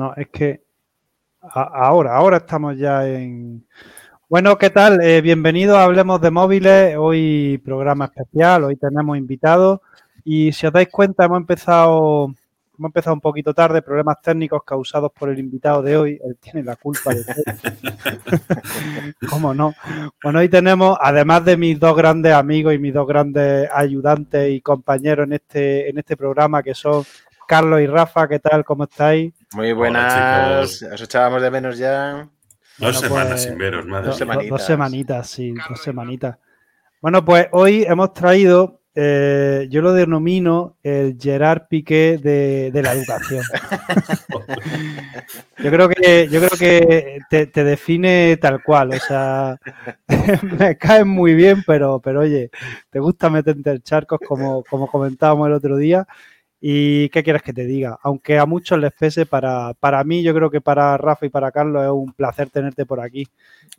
No, es que ahora, ahora estamos ya en... Bueno, ¿qué tal? Eh, bienvenidos a Hablemos de Móviles. Hoy programa especial, hoy tenemos invitados. Y si os dais cuenta, hemos empezado, hemos empezado un poquito tarde, problemas técnicos causados por el invitado de hoy. Él tiene la culpa de todo. ¿Cómo no? Bueno, hoy tenemos, además de mis dos grandes amigos y mis dos grandes ayudantes y compañeros en este, en este programa, que son Carlos y Rafa, ¿qué tal? ¿Cómo estáis? Muy buenas, os echábamos de menos ya. Dos semanas pues, sin veros, madre. Dos semanitas. Dos semanitas, sí, dos semanitas. Bueno, pues hoy hemos traído, eh, yo lo denomino el Gerard Piqué de, la educación. yo creo que, yo creo que te, define tal cual, o sea, me caes muy bien, pero, pero oye, te gusta meterte en charcos como, como comentábamos el otro día. ¿Y qué quieres que te diga? Aunque a muchos les pese, para, para mí, yo creo que para Rafa y para Carlos es un placer tenerte por aquí.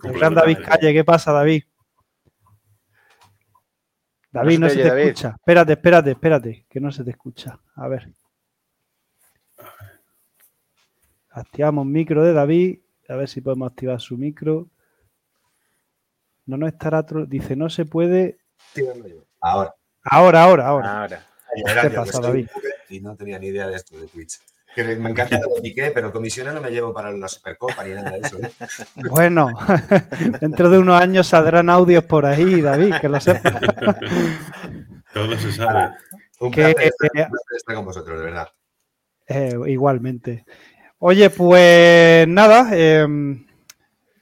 El gran David Calle, ¿qué pasa, David? David, no, se, te escucha. Espérate, espérate, espérate, que no se te escucha. A ver. Activamos micro de David. A ver si podemos activar su micro. No, no estará. Dice, no se puede. Ahora. Ahora, ahora, ahora. Ahora. ¿Qué pasa, David? Y no tenía ni idea de esto de Twitch. Que me encanta lo Piqué, pero comisiones no me llevo para la Supercopa ni nada de eso. ¿eh? Bueno, dentro de unos años saldrán audios por ahí, David, que lo sepas. Todo se sabe. Un placer, estar, con vosotros, de verdad. Eh, igualmente. Oye, pues nada, em,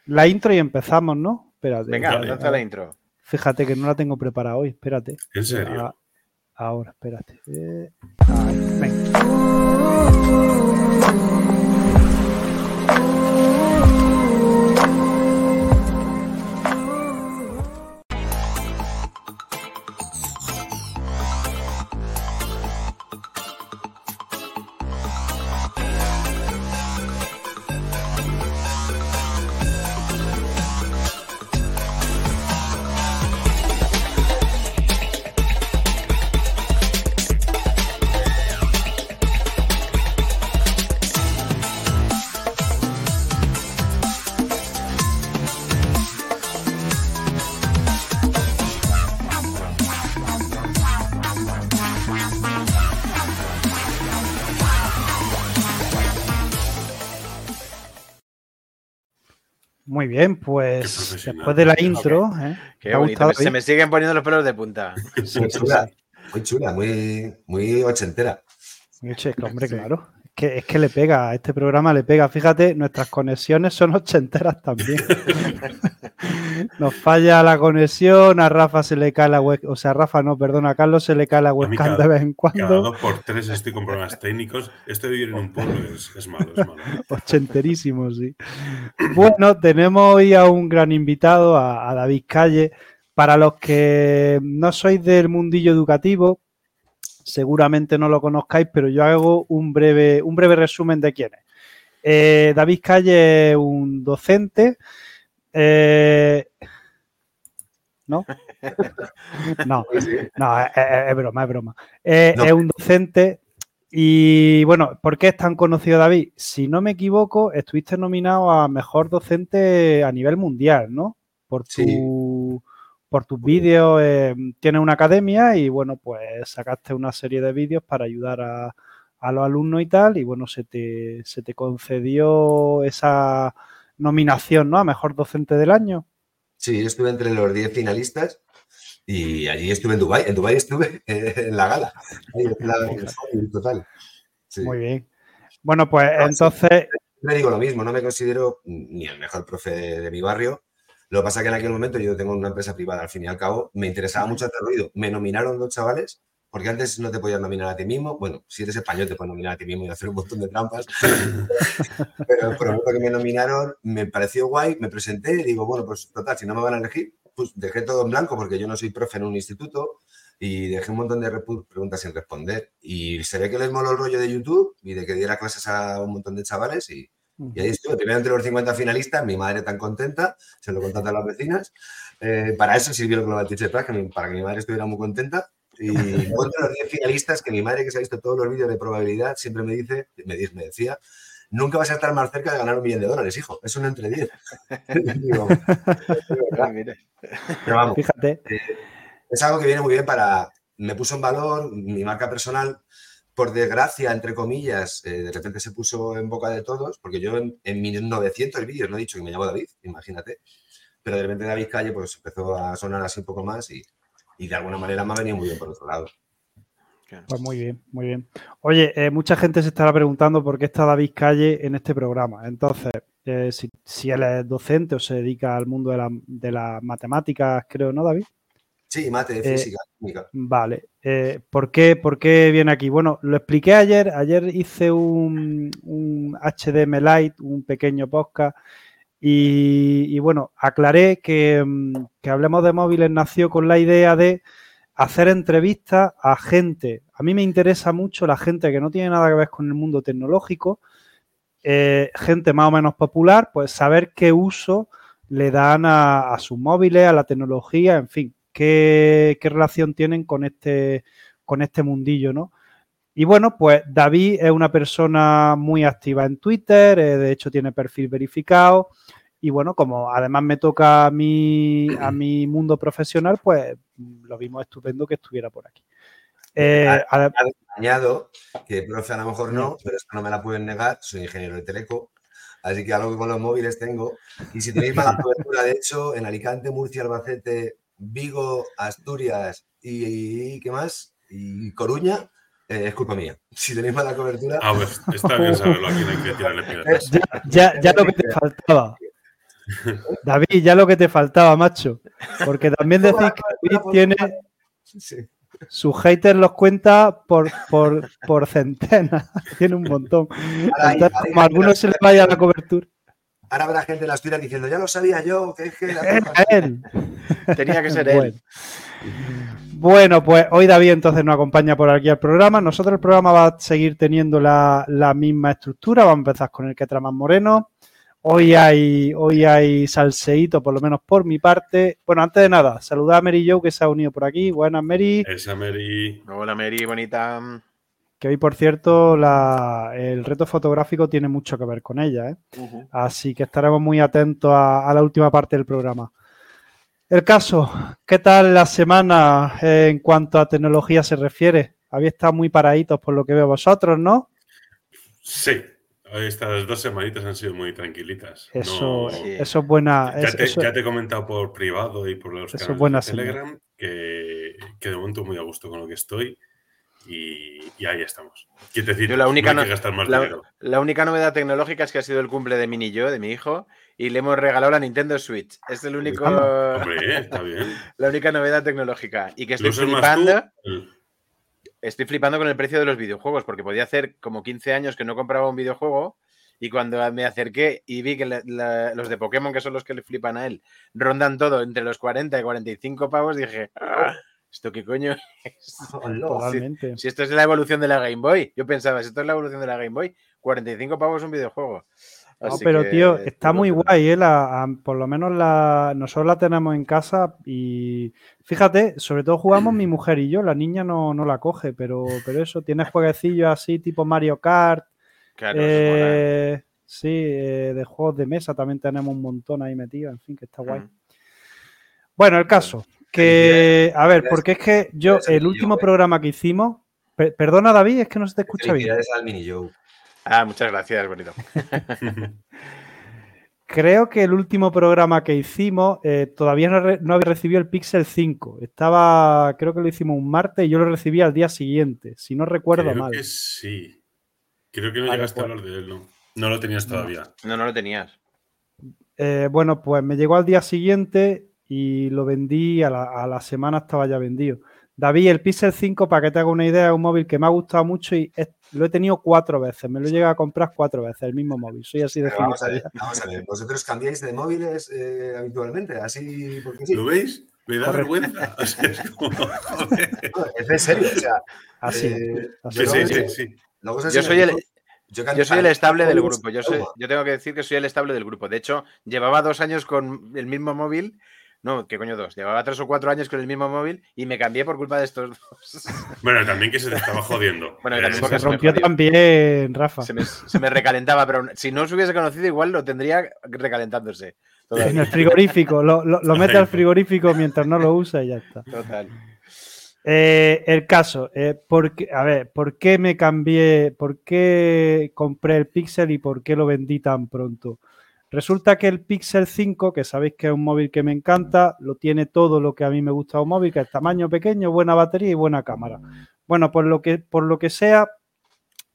la intro y empezamos, ¿no? Espérate. Venga, lanza la intro. Fíjate que no la tengo preparada hoy, espérate. ¿En serio? Ah, Ahora, espérate. Eh, venga. Muy bien, pues después de la intro. ¿eh? Qué bonito. Se me siguen poniendo los pelos de punta. Muy chula, muy chula, muy, muy ochentera. Muy hombre, claro es que le pega, a este programa le pega. Fíjate, nuestras conexiones son ochenteras también. Nos falla la conexión, a Rafa se le cae la web, o sea, a Rafa no, perdón, a Carlos se le cae la webcam de vez en cuando. Cada dos por tres estoy con problemas técnicos. Esto de vivir en un pueblo es, malo, es malo. Ochenterísimo, sí. Bueno, tenemos hoy a un gran invitado, a David Calle. Para los que no sois del mundillo educativo, seguramente no lo conozcáis, pero yo hago un breve, un breve resumen de quién es. Eh, David Calle es un docente. Eh, ¿No? no, no, es, broma, es broma. Eh, es un docente y bueno, ¿por qué es tan conocido David? Si no me equivoco, estuviste nominado a mejor docente a nivel mundial, ¿no? Por tu, por tus vídeos, eh, tienes una academia y bueno, pues sacaste una serie de vídeos para ayudar a, los alumnos y tal, y bueno, se te, se te concedió esa nominación, ¿no? A Mejor Docente del Año. Sí, yo estuve entre los 10 finalistas y allí estuve en Dubái. En Dubái estuve en la gala. total. Muy bien. Bueno, pues entonces... Me digo lo mismo, no me considero ni el mejor profe de mi barrio, lo que pasa es que en aquel momento yo tengo una empresa privada, al fin y al cabo, me interesaba mucho hacer ruido. Me nominaron dos chavales, porque antes no te podías nominar a ti mismo. Bueno, si eres español te puedes nominar a ti mismo y hacer un montón de trampas. Pero por el momento que me nominaron, me pareció guay, me presenté y digo, bueno, pues total, si no me van a elegir, pues dejé todo en blanco porque yo no soy profe en un instituto y dejé un montón de preguntas sin responder. Y se ve que les moló el rollo de YouTube y de que diera clases a un montón de chavales y, y ahí estuve, primero entre los 50 finalistas, mi madre tan contenta, se lo contaste a las vecinas. Eh, para eso sirvió el Global Teacher Prize, para que mi madre estuviera muy contenta. Y luego entre los 10 finalistas, que mi madre, que se ha visto todos los vídeos de probabilidad, siempre me dice, me, me decía nunca vas a estar más cerca de ganar un millón de dólares, hijo. Es un entre 10. Pero vamos, Fíjate. Eh, es algo que viene muy bien para. Me puso en valor mi marca personal. Por desgracia, entre comillas, eh, de repente se puso en boca de todos, porque yo en, en mis 900 vídeos no he dicho que me llamo David, imagínate, pero de repente David Calle pues empezó a sonar así un poco más y, y de alguna manera me ha venido muy bien por otro lado. Pues muy bien, muy bien. Oye, eh, mucha gente se estará preguntando por qué está David Calle en este programa. Entonces, eh, si, él es docente o se dedica al mundo de, las matemáticas, creo, ¿no, David? Sí, mate, eh, física, Vale. ¿por, qué, ¿por, qué, viene aquí? Bueno, lo expliqué ayer. Ayer hice un, un HDM Lite, un pequeño podcast. Y, bueno, aclaré que, mm, que Hablemos de Móviles nació con la idea de hacer entrevistas a gente. A mí me interesa mucho la gente que no tiene nada que ver con el mundo tecnológico, eh, gente más o menos popular, pues saber qué uso le dan a, sus móviles, a la tecnología, en fin, qué, relación tienen con este, con este mundillo, ¿no? Y bueno, pues David es una persona muy activa en Twitter, eh, de hecho tiene perfil verificado. Y bueno, como además me toca a mi, a mi mundo profesional, pues lo vimos estupendo que estuviera por aquí. Eh, añado que, profe, a lo mejor no, pero esto no me la pueden negar, soy ingeniero de teleco, así que algo que con los móviles tengo. Y si tenéis mala cobertura, de hecho, en Alicante, Murcia, Albacete, Vigo, Asturias y, ¿qué más? Y Coruña, eh, es culpa mía. Si tenéis mala cobertura. Ah, pues está bien saberlo. Aquí no hay que tirarle piedras. Ya, ya, ya lo que te faltaba. David, ya lo que te faltaba, macho. Porque también decís que David tiene. Sus haters los cuenta por, por, por centenas. tiene un montón. como a algunos se les vaya la cobertura. Ahora habrá gente en las tiras diciendo, ya lo sabía yo, que es que él. Tenía que ser él. Bueno, pues hoy David entonces nos acompaña por aquí al programa. Nosotros el programa va a seguir teniendo la, la misma estructura. Vamos a empezar con el que más moreno. Hoy hay, hoy hay salseíto, por lo menos por mi parte. Bueno, antes de nada, saludar a Mary Joe que se ha unido por aquí. Buenas, Mary. Esa Mary. Hola, Mary, bonita. Que hoy, por cierto, el reto fotográfico tiene mucho que ver con ella. ¿eh? Así que estaremos muy atentos a, la última parte del programa. El caso, ¿qué tal la semana en cuanto a tecnología se refiere? Había estado muy paraditos por lo que veo vosotros, ¿no? Sí, estas dos semanitas han sido muy tranquilitas. Eso, eso es buena. Ya, te, he comentado por privado y por los canales de Telegram que, de momento muy a gusto con lo que estoy y, ahí estamos. Quiero decir, la única no gastar más dinero. La única novedad tecnológica es que ha sido el cumple de Mini yo, de mi hijo, y le hemos regalado la Nintendo Switch. Es el único. Hombre, está bien. la única novedad tecnológica. Y que estoy flipando. Estoy flipando con el precio de los videojuegos, porque podía hacer como 15 años que no compraba un videojuego. Y cuando me acerqué y vi que los de Pokémon, que son los que le flipan a él, rondan todo entre los 40 y 45 pavos, dije, ah, ¿esto qué coño es? si, esto es la evolución de la Game Boy, yo pensaba, si esto es la evolución de la Game Boy, 45 pavos un videojuego. No, pero tío, está muy guay, ¿eh? por lo menos la, nosotros la tenemos en casa y fíjate, sobre todo jugamos mi mujer y yo, la niña no, la coge, pero, pero eso, tiene jueguecillos así tipo Mario Kart. Eh, sí, eh, de juegos de mesa también tenemos un montón ahí metido, en fin, que está guay. Bueno, el caso, que, a ver, porque es que yo, el último programa que hicimos, perdona David, es que no se te escucha bien. Ah, muchas gracias, bonito. Creo que el último programa que hicimos eh, todavía no, había recibido el Pixel 5. Estaba, creo que lo hicimos un martes y yo lo recibí al día siguiente, si no recuerdo creo mal. Que sí. Creo que no llegaste a hablar de él, ¿no? No lo tenías todavía. No, no lo tenías. Eh, bueno, pues me llegó al día siguiente y lo vendí, a la, a la semana estaba ya vendido. David, el Pixel 5, para que te haga una idea, es un móvil que me ha gustado mucho y lo he tenido cuatro veces. Me lo he llegado a comprar cuatro veces, el mismo móvil. Soy así de vamos, a ver, vamos a ver, ¿Vosotros cambiáis de móviles eh, habitualmente? Así porque sí. ¿Lo veis? Me da vergüenza. es, en serio, o sea. Así. Eh, sí, sí, sí, sí. Yo soy el. Yo, soy el estable del grupo. Yo, soy, yo tengo que decir que soy el estable del grupo. De hecho, llevaba dos años con el mismo móvil No, ¿qué coño dos? Llevaba tres o cuatro años con el mismo móvil y me cambié por culpa de estos dos. Bueno, también que se te estaba jodiendo. bueno, también se, rompió también, Rafa. Se me, recalentaba, pero si no os hubiese conocido, igual lo tendría recalentándose. En el frigorífico, lo, mete al frigorífico mientras no lo usa y ya está. Total. Eh, el caso, eh, a ver, ¿por qué me cambié, por qué compré el Pixel y por qué lo vendí tan pronto? Resulta que el Pixel 5, que sabéis que es un móvil que me encanta, lo tiene todo lo que a mí me gusta un móvil, que es tamaño pequeño, buena batería y buena cámara. Bueno, por lo que, por lo que sea,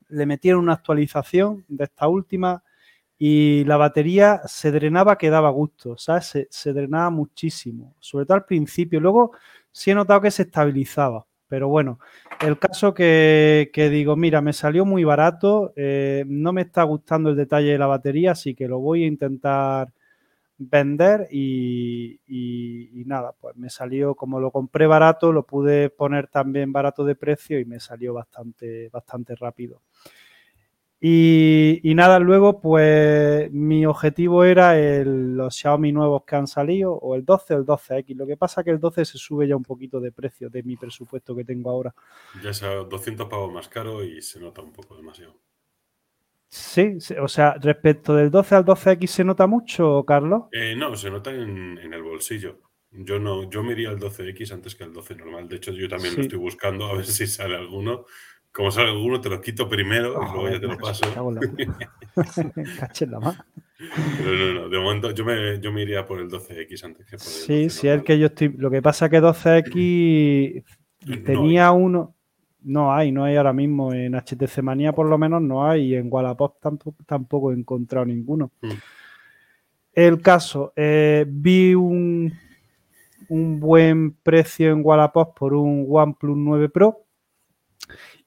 le metieron una actualización de esta última y la batería se drenaba que daba gusto, ¿sabes? Se, se drenaba muchísimo, sobre todo al principio. Luego sí he notado que se estabilizaba. Pero bueno, el caso que, digo, mira, me salió muy barato, eh, no me está gustando el detalle de la batería, así que lo voy a intentar vender y, y, nada, pues me salió, como lo compré barato, lo pude poner también barato de precio y me salió bastante, bastante rápido. Y, nada, luego pues mi objetivo era el, los Xiaomi nuevos que han salido, o el 12 o el 12X. Lo que pasa es que el 12 se sube ya un poquito de precio de mi presupuesto que tengo ahora. Ya sea 200 pavos más caro y se nota un poco demasiado. Sí, o sea, respecto del 12 al 12X, ¿se nota mucho, Carlos? Eh, no, se nota en, el bolsillo. Yo no, yo me iría al 12X antes que al 12 normal. De hecho, yo también lo estoy buscando a ver si sale alguno como sale alguno, te lo quito primero y luego ya te lo paso. Caché la mano. Pero no, no, de momento yo me, yo me iría por el 12X antes que por el Sí, sí, es que yo estoy. Lo que pasa es que 12X tenía uno. No hay, no hay ahora mismo. En HTC Manía por lo menos no hay. Y en Wallapop tampoco, tampoco he encontrado ninguno. Mm. El caso, eh, vi un, un buen precio en Wallapop por un OnePlus 9 Pro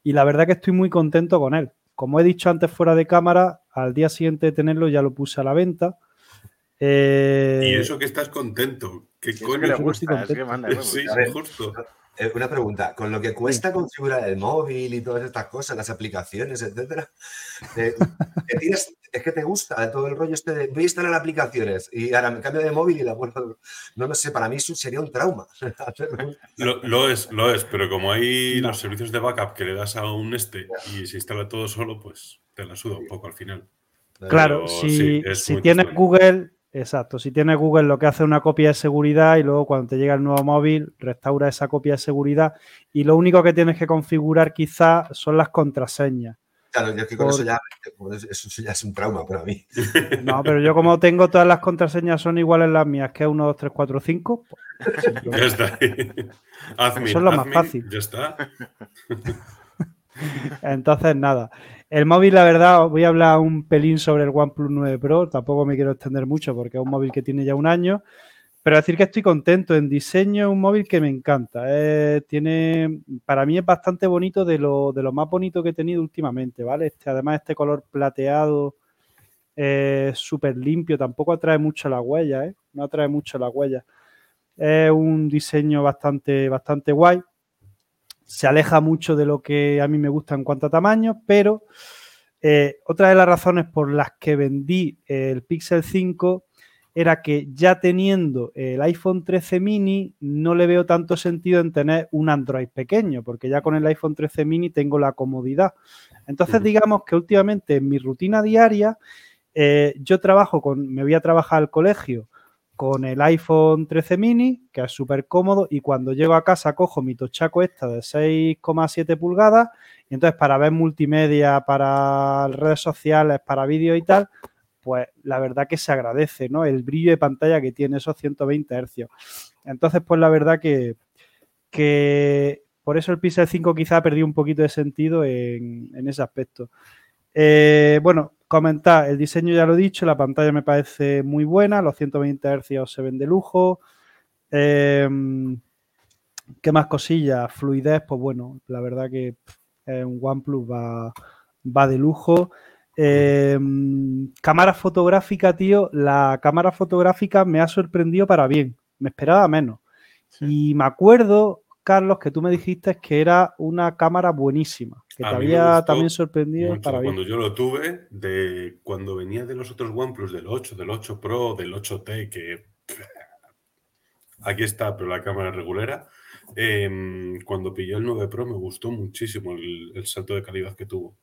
y la verdad que estoy muy contento con él. Como he dicho antes fuera de cámara, al día siguiente de tenerlo ya lo puse a la venta. Eh, y eso que estás contento. ¿Qué coño? Gusta, es que manda, sí, justo. Eh, una pregunta, con lo que cuesta configurar el móvil y todas estas cosas, las aplicaciones, etcétera, eh, es que te gusta todo el rollo este de voy a instalar aplicaciones y ahora me cambio de móvil y la vuelvo. No lo sé, para mí eso sería un trauma. lo, es, lo es, pero como hay los servicios de backup que le das a un este y se instala todo solo, pues te la suda un poco al final. Claro, si, si tienes Google, Exacto, si tienes Google lo que hace una copia de seguridad y luego cuando te llega el nuevo móvil restaura esa copia de seguridad y lo único que tienes que configurar quizás son las contraseñas. Claro, yo es que con eso, ya, eso ya es un trauma para mí. No, pero yo como tengo todas las contraseñas son iguales las mías, que es 1, 2, 3, 4, 5. ya está. eso es lo más fácil. Ya está. Entonces, nada. El móvil, la verdad, voy a hablar un pelín sobre el OnePlus 9 Pro. Tampoco me quiero extender mucho porque es un móvil que tiene ya un año. Pero decir que estoy contento. En diseño un móvil que me encanta. tiene, para mí es bastante bonito de lo, de más bonito que he tenido últimamente, ¿vale? Este, además, este color plateado es súper limpio. Tampoco atrae mucho la huella, ¿eh? No atrae mucho la huella. Es un diseño bastante, bastante guay se aleja mucho de lo que a mí me gusta en cuanto a tamaño, pero eh, otra de las razones por las que vendí el Pixel 5 era que ya teniendo el iPhone 13 mini no le veo tanto sentido en tener un Android pequeño, porque ya con el iPhone 13 mini tengo la comodidad. Entonces, digamos que últimamente en mi rutina diaria, eh, yo trabajo con, me voy a trabajar al colegio con el iPhone 13 mini, que es súper cómodo, y cuando llego a casa cojo mi tochaco esta de 6,7 pulgadas, y entonces para ver multimedia, para redes sociales, para vídeo y tal, pues la verdad que se agradece, ¿no? El brillo de pantalla que tiene esos 120 Hz. Entonces, pues la verdad que, que por eso el Pixel 5 quizá ha perdido un poquito de sentido en, en ese aspecto. Eh, bueno, comentar, el diseño ya lo he dicho, la pantalla me parece muy buena, los 120 Hz se ven de lujo. Em, ¿Qué más cosillas? Fluidez, pues bueno, la verdad que un OnePlus va, va de lujo. Em, cámara fotográfica, tío, la cámara fotográfica me ha sorprendido para bien, me esperaba menos. Y me acuerdo Carlos, que tú me dijiste que era una cámara buenísima, que te había también sorprendido para Cuando yo lo tuve, de cuando venía de los otros OnePlus, del 8, del 8 Pro, del 8T, que aquí está, pero la cámara regulera. Em, cuando pillé el 9 Pro me gustó muchísimo el, salto de calidad que tuvo.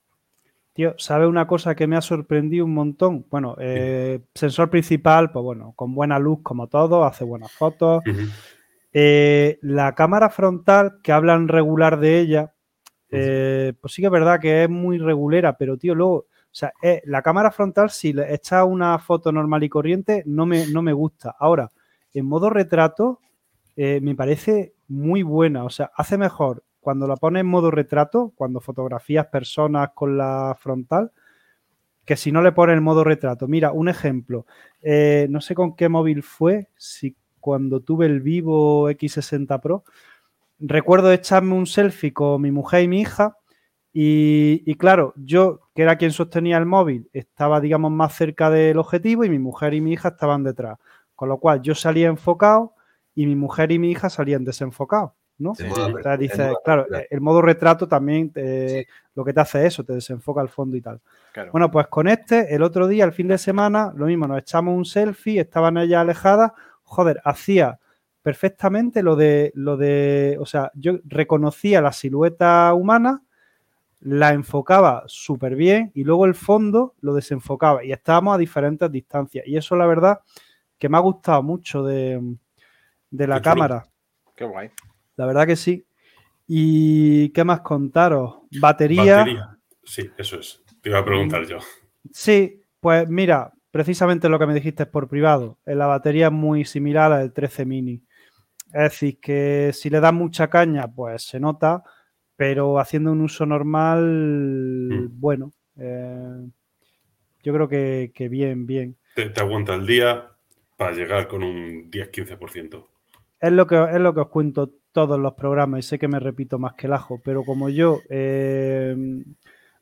Tío, ¿sabe una cosa que me ha sorprendido un montón? Bueno, eh, sensor principal, pues bueno, con buena luz como todo, hace buenas fotos. Eh, la cámara frontal, que hablan regular de ella, eh, pues sí que es verdad que es muy regulera, pero tío, luego, o sea, la cámara frontal, si le echas una foto normal y corriente, no me, no me gusta. Ahora, en modo retrato, me parece muy buena. O sea, hace mejor cuando la pones en modo retrato, cuando fotografías personas con la frontal, que si no le pones en modo retrato. Mira, un ejemplo. Eh, no sé con qué móvil fue, si cuando tuve el Vivo X60 Pro, recuerdo echarme un selfie con mi mujer y mi hija. Y, y, claro, yo, que era quien sostenía el móvil, estaba, digamos, más cerca del objetivo y mi mujer y mi hija estaban detrás. Con lo cual yo salía enfocado y mi mujer y mi hija salían desenfocados. ¿No? dice, claro, el modo retrato también lo que te hace eso, te desenfoca al fondo y tal. Bueno, pues con este, el otro día, el fin de semana, lo mismo, nos echamos un selfie, estaban ellas alejadas, joder, hacía perfectamente lo de, lo de, o sea, yo reconocía la silueta humana, la enfocaba súper bien y luego el fondo lo desenfocaba y estábamos a diferentes distancias. Y eso, la verdad, que me ha gustado mucho de, de la cámara. Qué guay. La verdad que sí. ¿Y qué más contaros? Batería. Batería. Sí, eso es. Te iba a preguntar yo. Sí, pues mira, precisamente lo que me dijiste es por privado. La batería es muy similar a la del 13 mini. Es decir, que si le das mucha caña, pues se nota, pero haciendo un uso normal, mm. bueno, eh, yo creo que, bien, bien. Te, te, aguanta el día para llegar con un 10-15%. Es lo, que, es lo que os cuento todos los programas y sé que me repito más que el ajo, pero como yo eh,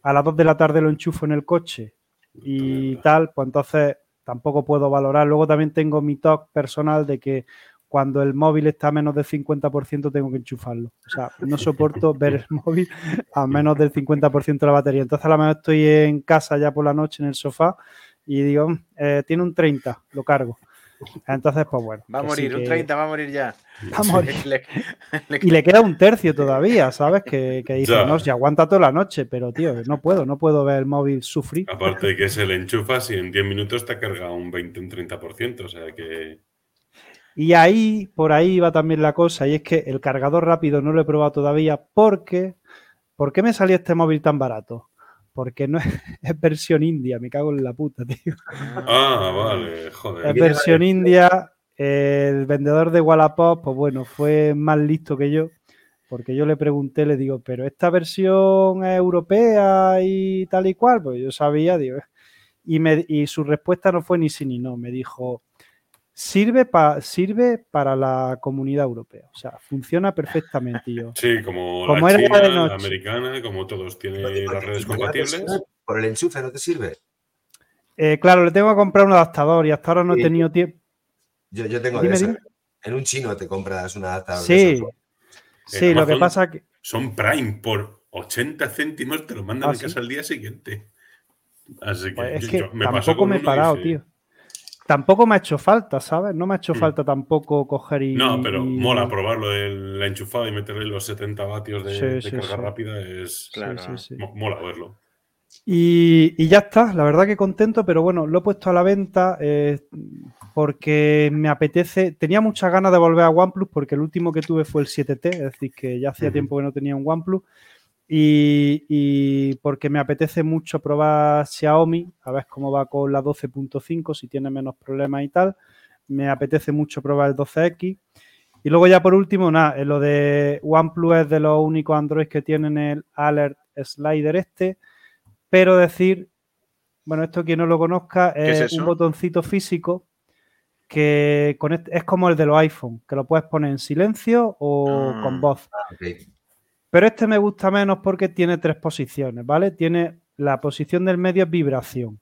a las 2 de la tarde lo enchufo en el coche y tal, pues entonces tampoco puedo valorar. Luego también tengo mi talk personal de que cuando el móvil está a menos del 50% tengo que enchufarlo. O sea, no soporto ver el móvil a menos del 50% de la batería. Entonces a lo mejor estoy en casa ya por la noche en el sofá y digo, eh, tiene un 30, lo cargo. Entonces, pues bueno. Va a morir, un 30 va a morir ya. Va a morir. y le queda un tercio todavía, ¿sabes? Que, que dice, no, si aguanta toda la noche, pero tío, no puedo, no puedo ver el móvil sufrir. Aparte de que se le enchufa, si en 10 minutos te carga un 20, un 30%, o sea que... Y ahí, por ahí va también la cosa, y es que el cargador rápido no lo he probado todavía porque... ¿Por qué me salió este móvil tan barato? porque no es, versión india, me cago en la puta, tío. Ah, vale, joder. Es versión india. El vendedor de Wallapop, pues bueno, fue más listo que yo, porque yo le pregunté, le digo, pero esta versión es europea y tal y cual, pues yo sabía, digo, y, me, y su respuesta no fue ni sí ni no, me dijo, sirve, sirve para la comunidad europea. O sea, funciona perfectamente. Yo, sí, como, la, China, la americana, como todos tienen las redes compatibles. ¿Por el enchufe no te sirve? Eh, claro, le tengo que comprar un adaptador y hasta ahora no he tenido tiempo. Yo, yo tengo de En un chino te compras un adaptador. Sí, sí, lo que pasa que. Son Prime por 80 céntimos, te lo mandan a ¿Ah, casa al día siguiente. Así que, pues es que me tampoco me he parado, tío tampoco me ha hecho falta, ¿sabes? No me ha hecho mm. falta tampoco coger y. No, pero mola probarlo del enchufado y meterle los 70 vatios de, carga rápida. Es. Claro, mola verlo. Y, ya está, la verdad que contento, pero bueno, lo he puesto a la venta eh, porque me apetece. Tenía muchas ganas de volver a OnePlus porque el último que tuve fue el 7T, es decir, que ya hacía tiempo que no tenía un OnePlus. Y, porque me apetece mucho probar Xiaomi, a ver cómo va con la 12.5, si tiene menos problemas y tal. Me apetece mucho probar el 12X. Y luego ya por último, nada, lo de OnePlus es de los únicos Android que tienen el Alert Slider este. Pero decir, bueno, esto quien no lo conozca, es, un botoncito físico que es como el de los iPhone, que lo puedes poner en silencio o con ah. voz. Ah, pero este me gusta menos porque tiene tres posiciones, ¿vale? Tiene la posición del medio es vibración.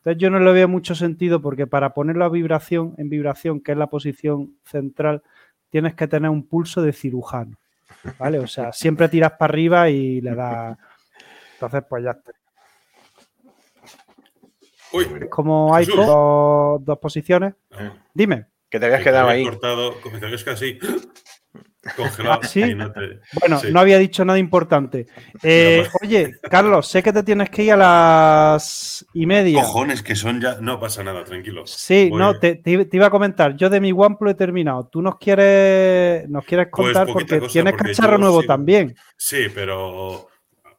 Entonces yo no le veo mucho sentido porque para ponerlo a vibración, en vibración, que es la posición central, tienes que tener un pulso de cirujano, ¿vale? O sea, siempre tiras para arriba y le das... Entonces, pues ya está. Como hay dos, posiciones. Dime. Que te habías quedado ahí. Cortado, como te habías así. Congelado. ¿Sí? Bueno, no había dicho nada importante. Eh, oye, Carlos, sé que te tienes que ir a las y media. Cojones, que son ya. No pasa nada, tranquilo. Sí, no, te, iba a comentar. Yo de mi OnePlus he terminado. Tú nos quieres, nos quieres pues contar porque tienes cacharro nuevo también. Sí, pero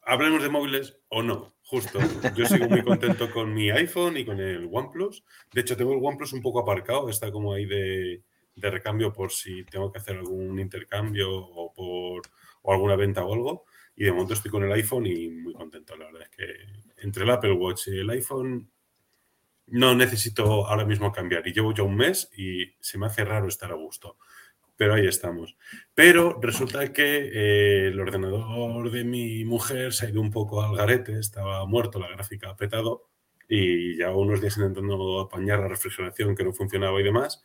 hablemos de móviles o no. Justo. Yo sigo muy contento con mi iPhone y con el OnePlus. De hecho, tengo el OnePlus un poco aparcado. Está como ahí de de recambio por si tengo que hacer algún intercambio o por alguna venta o algo. Y de momento estoy con el iPhone y muy contento. La verdad es que entre el Apple Watch y el iPhone no necesito ahora mismo cambiar. Y llevo ya un mes y se me hace raro estar a gusto. Pero ahí estamos. Pero resulta que eh, el ordenador de mi mujer se ha ido un poco al garete, estaba muerto, la gráfica ha petado y ya unos días intentando apañar la refrigeración que no funcionaba y demás.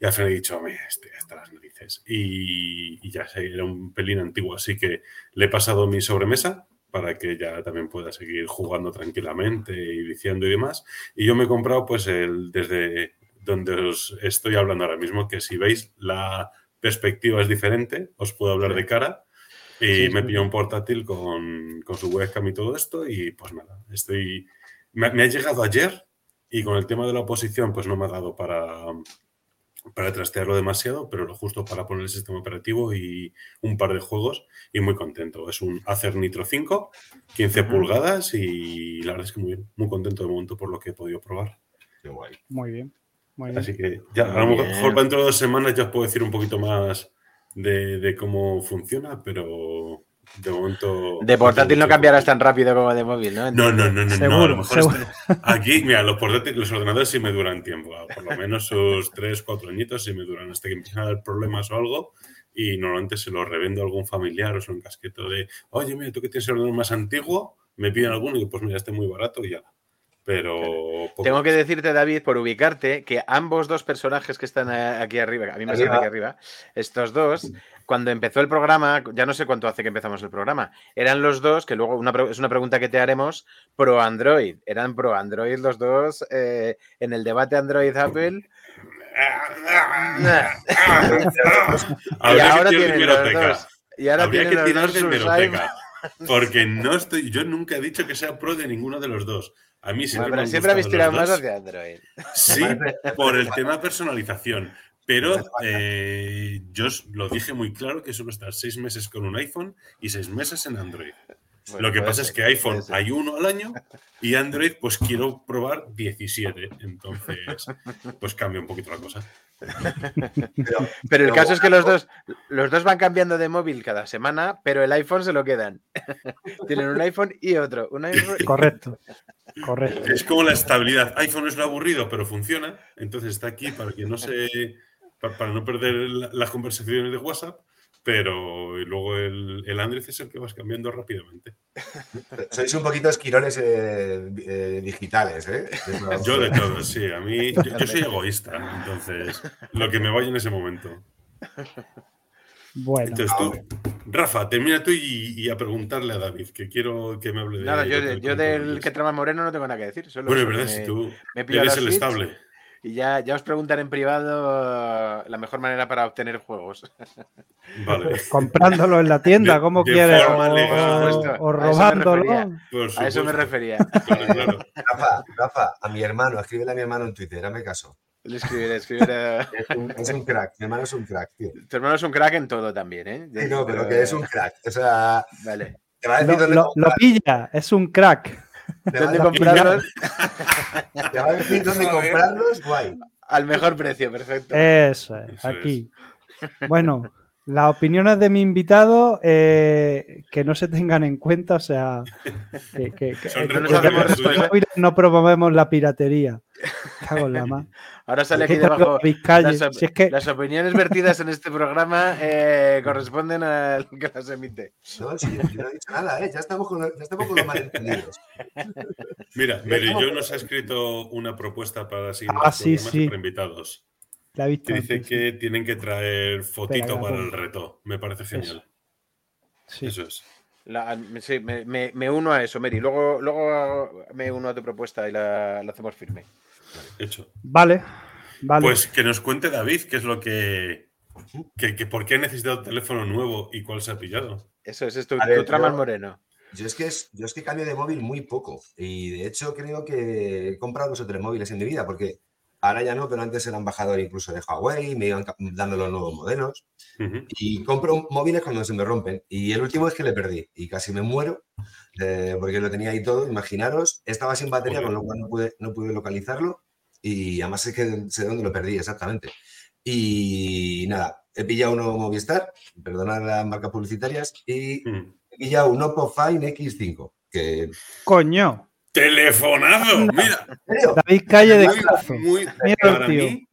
Y al final he dicho, mira, estoy hasta las narices. Y, ya sé, era un pelín antiguo, así que le he pasado mi sobremesa para que ya también pueda seguir jugando tranquilamente y diciendo y demás. Y yo me he comprado, pues, el, desde donde os estoy hablando ahora mismo, que si veis, la perspectiva es diferente, os puedo hablar de cara. Y me pilló un portátil con, con, su webcam y todo esto. Y pues nada, estoy. Me, me ha llegado ayer y con el tema de la oposición, pues no me ha dado para, para trastearlo demasiado, pero lo justo para poner el sistema operativo y un par de juegos y muy contento. Es un Acer Nitro 5, 15 pulgadas y la verdad es que muy muy contento de momento por lo que he podido probar. Muy bien. Así que ya, a lo mejor dentro de dos semanas ya os puedo decir un poquito más de, de cómo funciona, pero de momento. De portátil no cambiarás tan rápido como de móvil, ¿no? No, no, no, no. a lo mejor aquí, mira, los portátiles, los ordenadores sí me duran tiempo. Por lo menos sus 3, 4 añitos sí me duran hasta que empiezan a dar problemas o algo. Y normalmente se los revendo a algún familiar o son un casqueto de, oye, mira, tú que tienes el ordenador más antiguo, me piden alguno y pues mira, este muy barato y ya. Pero. Tengo que decirte, David, por ubicarte, que ambos dos personajes que están aquí arriba, a mí me salen aquí arriba, estos dos, cuando empezó el programa, ya no sé cuánto hace que empezamos el programa, eran los dos, que luego es una pregunta que te haremos, pro Android. Eran pro Android los dos eh, en el debate Android-Apple. y ahora tienen los dos. Y ahora Habría que tirar de Porque no estoy, yo nunca he dicho que sea pro de ninguno de los dos. A mí siempre, pero siempre habéis tirado más hacia Android. Sí, por el tema personalización. Pero eh, yo lo dije muy claro que suelo estar seis meses con un iPhone y seis meses en Android. Lo que pasa es que iPhone hay uno al año y Android pues quiero probar 17. Entonces pues cambia un poquito la cosa. Pero, el caso es que los dos, los dos van cambiando de móvil cada semana, pero el iPhone se lo quedan. Tienen un iPhone y otro. Correcto. Correcto. Es como la estabilidad. iPhone es lo aburrido, pero funciona. Entonces está aquí para que no se. para, no perder las conversaciones de WhatsApp. Pero luego el, el, Android es el que vas cambiando rápidamente. Sois un poquito esquirones eh, eh, digitales, ¿eh? Yo de todo, sí. A mí, yo, soy egoísta, entonces lo que me vaya en ese momento. Bueno. Entonces tú, Rafa, termina tú y, a preguntarle a David, que quiero que me hable de. Nada, yo, yo del que trama Moreno no tengo nada que decir. bueno, es verdad, si tú eres el estable. Y ya, ya os preguntaré en privado la mejor manera para obtener juegos. Vale. Comprándolo en la tienda, como quieres. O, robándolo. A eso me refería. Rafa, Rafa, a mi hermano, escríbele a mi hermano en Twitter, dame caso. Le escribiré, escribiré. Es un, crack, mi hermano es un crack, tío. Tu hermano es un crack en todo también, ¿eh? Sí, no, pero que es un crack. O sea, vale. lo, lo pilla, es un crack. ¿Dónde comprarlos? Te va a decir dónde comprarlos, guay. Al mejor precio, perfecto. Eso es, aquí. Bueno, las opiniones de mi invitado eh, que no se tengan en cuenta, o sea, que, que, que, no promovemos la piratería. Cago en la más. Ahora sale aquí debajo. Las, opiniones vertidas en este programa eh, corresponden al que las emite. No, sí, no he dicho nada, ¿eh? ya, estamos con, ya estamos con los malentendidos. Mira, Mary yo nos ha escrito una propuesta para siguientes ah, sí, sí. para invitados. La visto dice que tienen que traer fotito para el reto. Me parece genial. Sí. Eso es. sí, me, me, uno a eso, Mary. Luego, luego me uno a tu propuesta y la, la hacemos firme. Hecho. Vale. Pues que nos cuente David qué es lo que, que, por qué ha necesitado un teléfono nuevo y cuál se ha pillado. Eso es esto, tu trama moreno. Yo es, que es, yo es que cambio de móvil muy poco y de hecho creo que he comprado dos o tres móviles en mi vida porque ahora ya no, pero antes era embajador incluso de Huawei, me iban dando los nuevos modelos. Y compro móviles cuando se me rompen. Y el último es que le perdí. Y casi me muero eh, porque lo tenía ahí todo, imaginaros, estaba sin batería con lo cual no pude, no pude localizarlo. Y además es que sé dónde lo perdí exactamente. Y nada, he pillado uno Movistar, perdonad las marcas publicitarias, y he pillado un Oppo Fine X5. Que... Coño. Telefonazo, mira. David Calle de muy, para mí,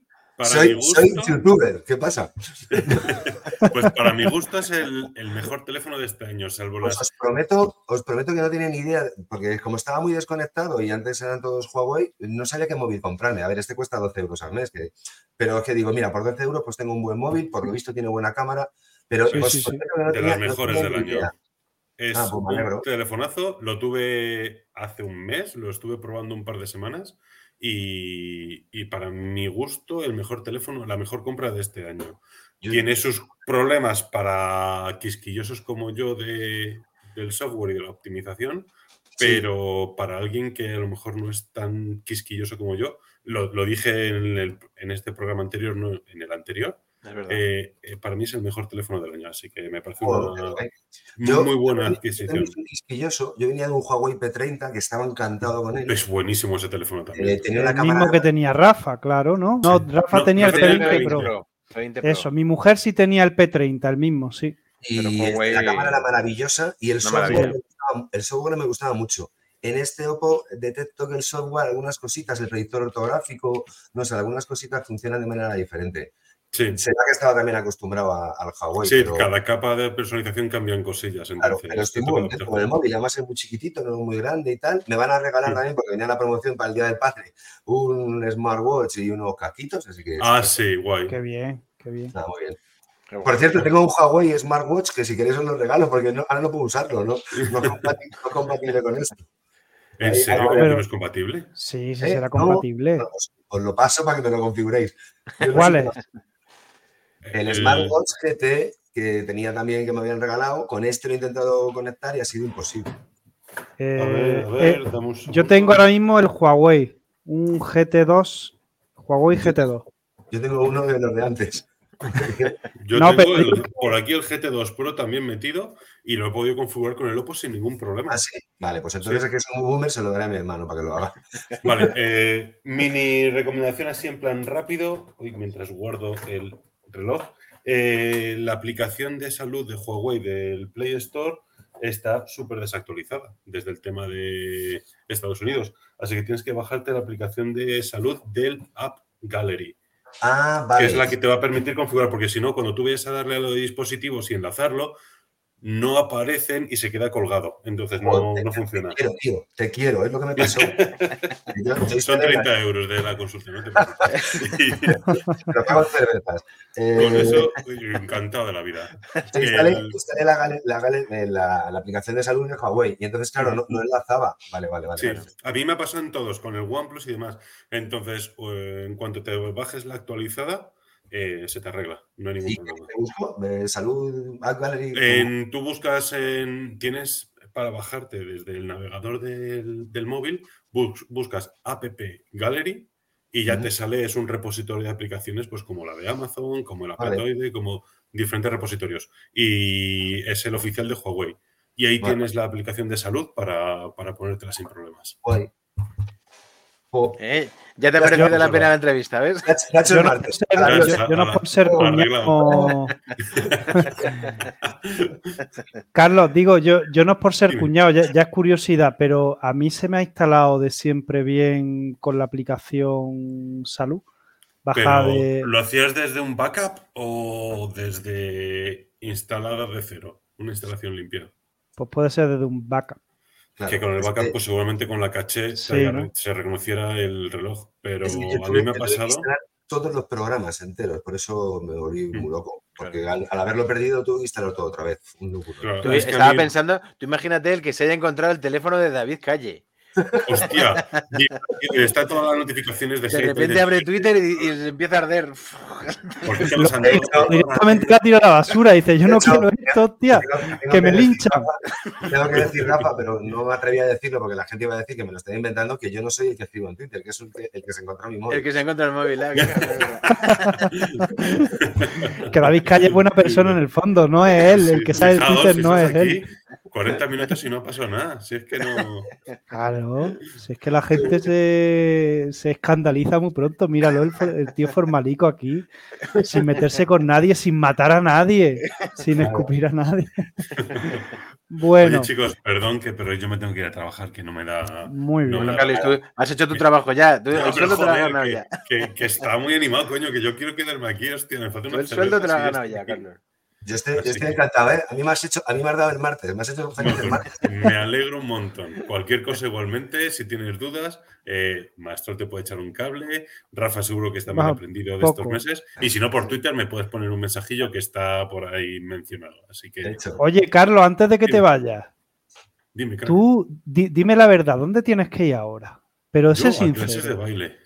soy, youtuber, ¿qué pasa? pues para mi gusto es el, mejor teléfono de este año, salvo pues os, prometo, os prometo que no tienen ni idea, porque como estaba muy desconectado y antes eran todos Huawei, no sabía qué móvil comprarme. A ver, este cuesta 12 euros al mes, que, pero es que digo, mira, por 12 euros pues tengo un buen móvil, por lo visto tiene buena cámara, pero de las mejores del año. Es ah, pues un telefonazo, lo tuve hace un mes, lo estuve probando un par de semanas y, para mi gusto, el mejor teléfono, la mejor compra de este año. Tiene sus problemas para quisquillosos como yo de, del software y de la optimización, pero para alguien que a lo mejor no es tan quisquilloso como yo, lo, dije en, en, este programa anterior, no en el anterior, eh, eh, para mí es el mejor teléfono del año, así que me parece una muy, buena adquisición. Yo, venía de un Huawei P30 que estaba encantado con él. Es buenísimo ese teléfono también. Eh, el mismo que tenía Rafa, claro, ¿no? No, Rafa tenía el P20 Pro. Eso, mi mujer sí tenía el P30, el mismo, sí. Y la cámara era maravillosa y el software, el software me gustaba mucho. En este Oppo detecto que el software, algunas cositas, el predictor ortográfico, no sé, algunas cositas funcionan de manera diferente. Sí. Será que estaba también acostumbrado al Huawei. Sí, cada capa de personalización cambian cosillas. Entonces, claro, pero estoy muy contento con el móvil, además es muy chiquitito, no es muy grande y tal. Me van a regalar también, porque venía la promoción para el Día del Padre, un smartwatch y unos caquitos, así que... Ah, sí, guay. Qué bien, qué bien. Ah, muy bien. Por cierto, tengo un Huawei Smartwatch que si queréis os lo regalo, porque ahora no puedo usarlo, ¿no? No es compatible, con esto. ¿En serio? ¿No es compatible? Sí, sí, será ¿Eh? compatible. os, lo paso para que me lo configuréis. ¿Cuál es? El, Smartwatch GT que tenía también que me habían regalado, con este lo he intentado conectar y ha sido imposible. Eh, eh, yo tengo ahora mismo el Huawei, un GT2, Huawei GT2. Yo tengo uno de los de antes. Yo tengo por aquí el GT2 Pro también metido y lo he podido configurar con el Oppo sin ningún problema. Ah, sí. Vale, pues entonces es que es un boomer, se lo daré a mi hermano para que lo haga. Vale, eh, mini recomendación así en plan rápido, mientras guardo el reloj. Eh, la aplicación de salud de Huawei del Play Store está súper desactualizada desde el tema de Estados Unidos. Así que tienes que bajarte la aplicación de salud del App Gallery. Ah, vale. Que es la que te va a permitir configurar, porque si no, cuando tú vayas a darle a los dispositivos y enlazarlo, no aparecen y se queda colgado. Entonces no, no funciona. Te quiero, tío, te quiero, es lo que me pasó. Son 30 euros de la consulta, no te Pero pago cervezas. Con eh, eso, encantado de la vida. Instalé, la, aplicación de salud de Huawei y entonces, claro, no, no enlazaba. Vale, vale, vale, sí. A mí me pasan todos con el OnePlus y demás. Entonces, eh, en cuanto te bajes la actualizada, eh, se te arregla. No hay ningún problema. salud, Gallery. En, tú buscas en. Tienes para bajarte desde el navegador del, móvil, buscas App Gallery y ya te sale, es un repositorio de aplicaciones, pues como la de Amazon, como el Apatoide, como diferentes repositorios. Y es el oficial de Huawei. Y ahí tienes la aplicación de salud para, para ponértela sin problemas. Eh, ya te ha parecido la pena la entrevista, ¿ves? Yo no, puedo ser cuñado. Carlos, digo, yo, yo no es por ser cuñado, ya, es curiosidad, pero a mí se me ha instalado de siempre bien con la aplicación Salud. ¿Lo hacías desde un backup o desde instalada de cero? Una instalación limpia. Pues puede ser desde un backup que con el backup, pues seguramente con la caché se reconociera el reloj. Pero a mí me ha pasado. Todos los programas enteros, por eso me volví muy mm, loco. Porque al, haberlo perdido que instalar todo otra vez. estaba pensando, tú imagínate el que se haya encontrado el teléfono de David Calle. Hostia, está todas las notificaciones de De repente abre Twitter y, y, empieza a arder. ¿Por qué los han dado? Directamente la tira a la basura. Dice, yo no quiero que me linchan. Tengo que decir, Rafa, pero no me atreví a decirlo porque la gente iba a decir que me lo estoy inventando, que yo no soy el que escribo en Twitter, que es el que, el que se encuentra en mi móvil. El que se encuentra en el móvil. ¿eh? Que David Calle es buena persona en el fondo, no es él. El que sabe el Twitter si no es él. aquí 40 minutos y no pasó nada. Si es que no. Claro, si es que la gente se, se escandaliza muy pronto. Míralo, el tío formalico aquí, sin meterse con nadie, sin matar a nadie, sin escupir a nadie. Bueno, Oye, chicos, perdón, que, pero yo me tengo que ir a trabajar, que no me da. muy no bien. da- tú has hecho tu trabajo ya. Tú, No, el sueldo te lo has ganado que, ya. que- que está muy animado, coño, que yo quiero quedarme aquí, hostia, me falta una el sueldo te lo has ganado ya. Carlos. Yo estoy, yo encantado, ¿eh? A mí me has hecho, a mí me has dado el martes, me has hecho feliz el martes. Me alegro un montón. Cualquier cosa igualmente, si tienes dudas, eh, Maestro te puede echar un cable, Rafa seguro que está muy Ah, aprendido de poco. estos meses, y si no por Twitter me puedes poner un mensajillo que está por ahí mencionado. Así que hecho, Oye, Carlos, antes de que te vayas, dime, Carlos. tú di- dime la verdad, ¿dónde tienes que ir ahora? Pero sé a clases de sincero, baile.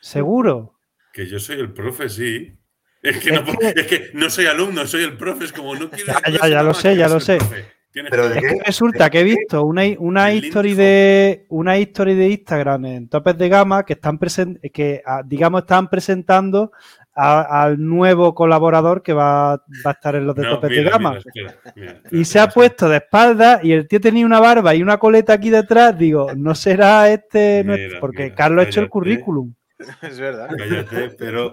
¿seguro? Que yo soy el profe, sí. Es que, Es no, puedo- es que no soy alumno, soy el profe. Es como no quiero. Ya, ya, lo sé, ya lo sé. Pero que- ¿de Es qué? que resulta que he visto una, una info. de una history de Instagram en topes de gama que están que ah, digamos están presentando a- al nuevo colaborador que va, va a estar en los de No, topes mira, de gama. mira, espera, mira, espera, y se ha puesto de espalda y el tío tenía una barba y una coleta aquí detrás. Digo, no será este, Mira, nuestro? porque mira, Carlos ha hecho el currículum. Es verdad. Cállate, pero.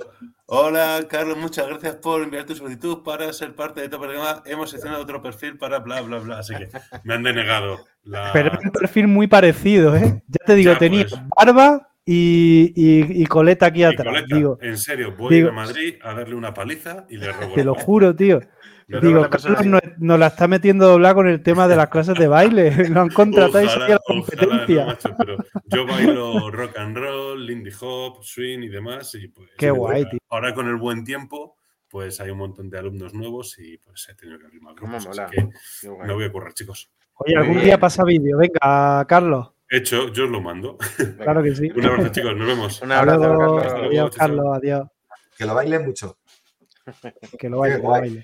Hola, Carlos, muchas gracias por enviar tu solicitud para ser parte de Top de Gama. Hemos seleccionado otro perfil para bla, bla, bla. Así que me han denegado la. Pero es un perfil muy parecido, ¿eh? Ya te digo, Ya, tenía pues. barba y, y- y coleta aquí Y, atrás. Coleta, Digo, en serio, voy digo- a ir a Madrid a darle una paliza y le robo. te lo juro, tío. Digo, Carlos nos, nos la está metiendo doblada con el tema de las clases de baile. Lo han contratado y Ojalá, sería la competencia. no, macho, pero yo bailo rock and roll, lindy hop, swing y demás. Y pues, Qué y guay, ahora- tío. Ahora con el buen tiempo, pues hay un montón de alumnos nuevos y pues he tenido que abrir más grupos. mola. Así que me voy a currar, chicos. Oye, algún bien. día pasa vídeo. Venga, Carlos. Hecho, yo os lo mando. Venga. Claro que sí. Un abrazo, chicos. Nos vemos. Un abrazo. Carlos. Adiós, Carlos. Adiós. que lo bailen mucho. Que lo baile, que lo.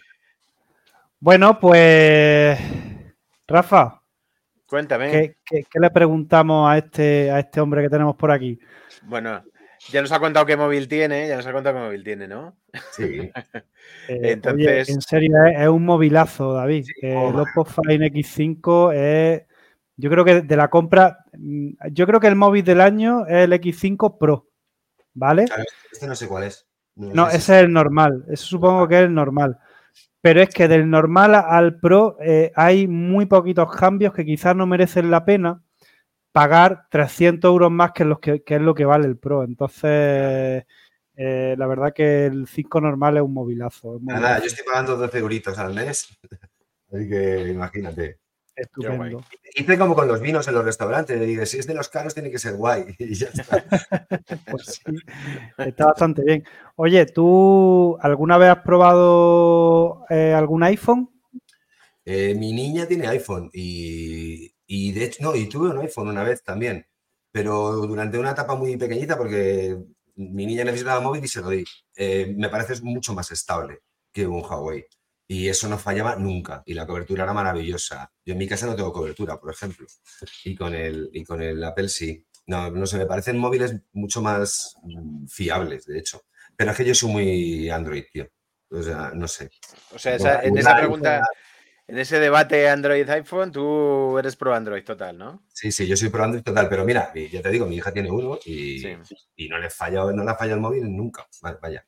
Bueno, pues. Rafa, Cuéntame. ¿qué, qué- qué le preguntamos a este, a este hombre que tenemos por aquí? Bueno, ya nos ha contado qué móvil tiene, ya nos ha contado qué móvil tiene, ¿no? Sí. Eh, Entonces- oye, en serio, es, es un movilazo, David. Eh, el joder. Oppo Fine X5 es. Yo creo que de la compra. mm, Yo creo que el móvil del año es el X5 Pro. ¿Vale? Este no sé cuál es. No, ese es el normal. Eso supongo que es el normal. Pero es que del normal al Pro eh, hay muy poquitos cambios que quizás no merecen la pena pagar 300 euros más que, los que, que es lo que vale el Pro. Entonces, eh, la verdad que el 5 normal es un movilazo. es Nada, movilazo. yo estoy pagando 12 euritos al mes. Así que imagínate. Estupendo. Hice como con los vinos en los restaurantes. Le dije, si es de los caros, tiene que ser guay. Y ya está. Pues sí, está bastante bien. Oye, ¿tú alguna vez has probado eh, algún iPhone? Eh, mi niña tiene iPhone y, y de hecho, no, y tuve un iPhone una vez también, pero durante una etapa muy pequeñita porque mi niña necesitaba móvil y se lo di. Eh, me parece mucho más estable que un Huawei y eso no fallaba nunca y la cobertura era maravillosa. Yo en mi casa no tengo cobertura, por ejemplo, y con el, y con el Apple sí. No, no sé, me parecen móviles mucho más mm, fiables, de hecho. Pero es que yo soy muy Android, tío. O sea, no sé. O sea, esa- en esa pregunta, en ese debate Android-iPhone, tú eres pro Android total, ¿no? Sí, sí, yo soy pro Android total, pero mira, ya te digo, mi hija tiene uno y, Sí. y no le falla, no le ha fallado el móvil nunca. Vale, vaya.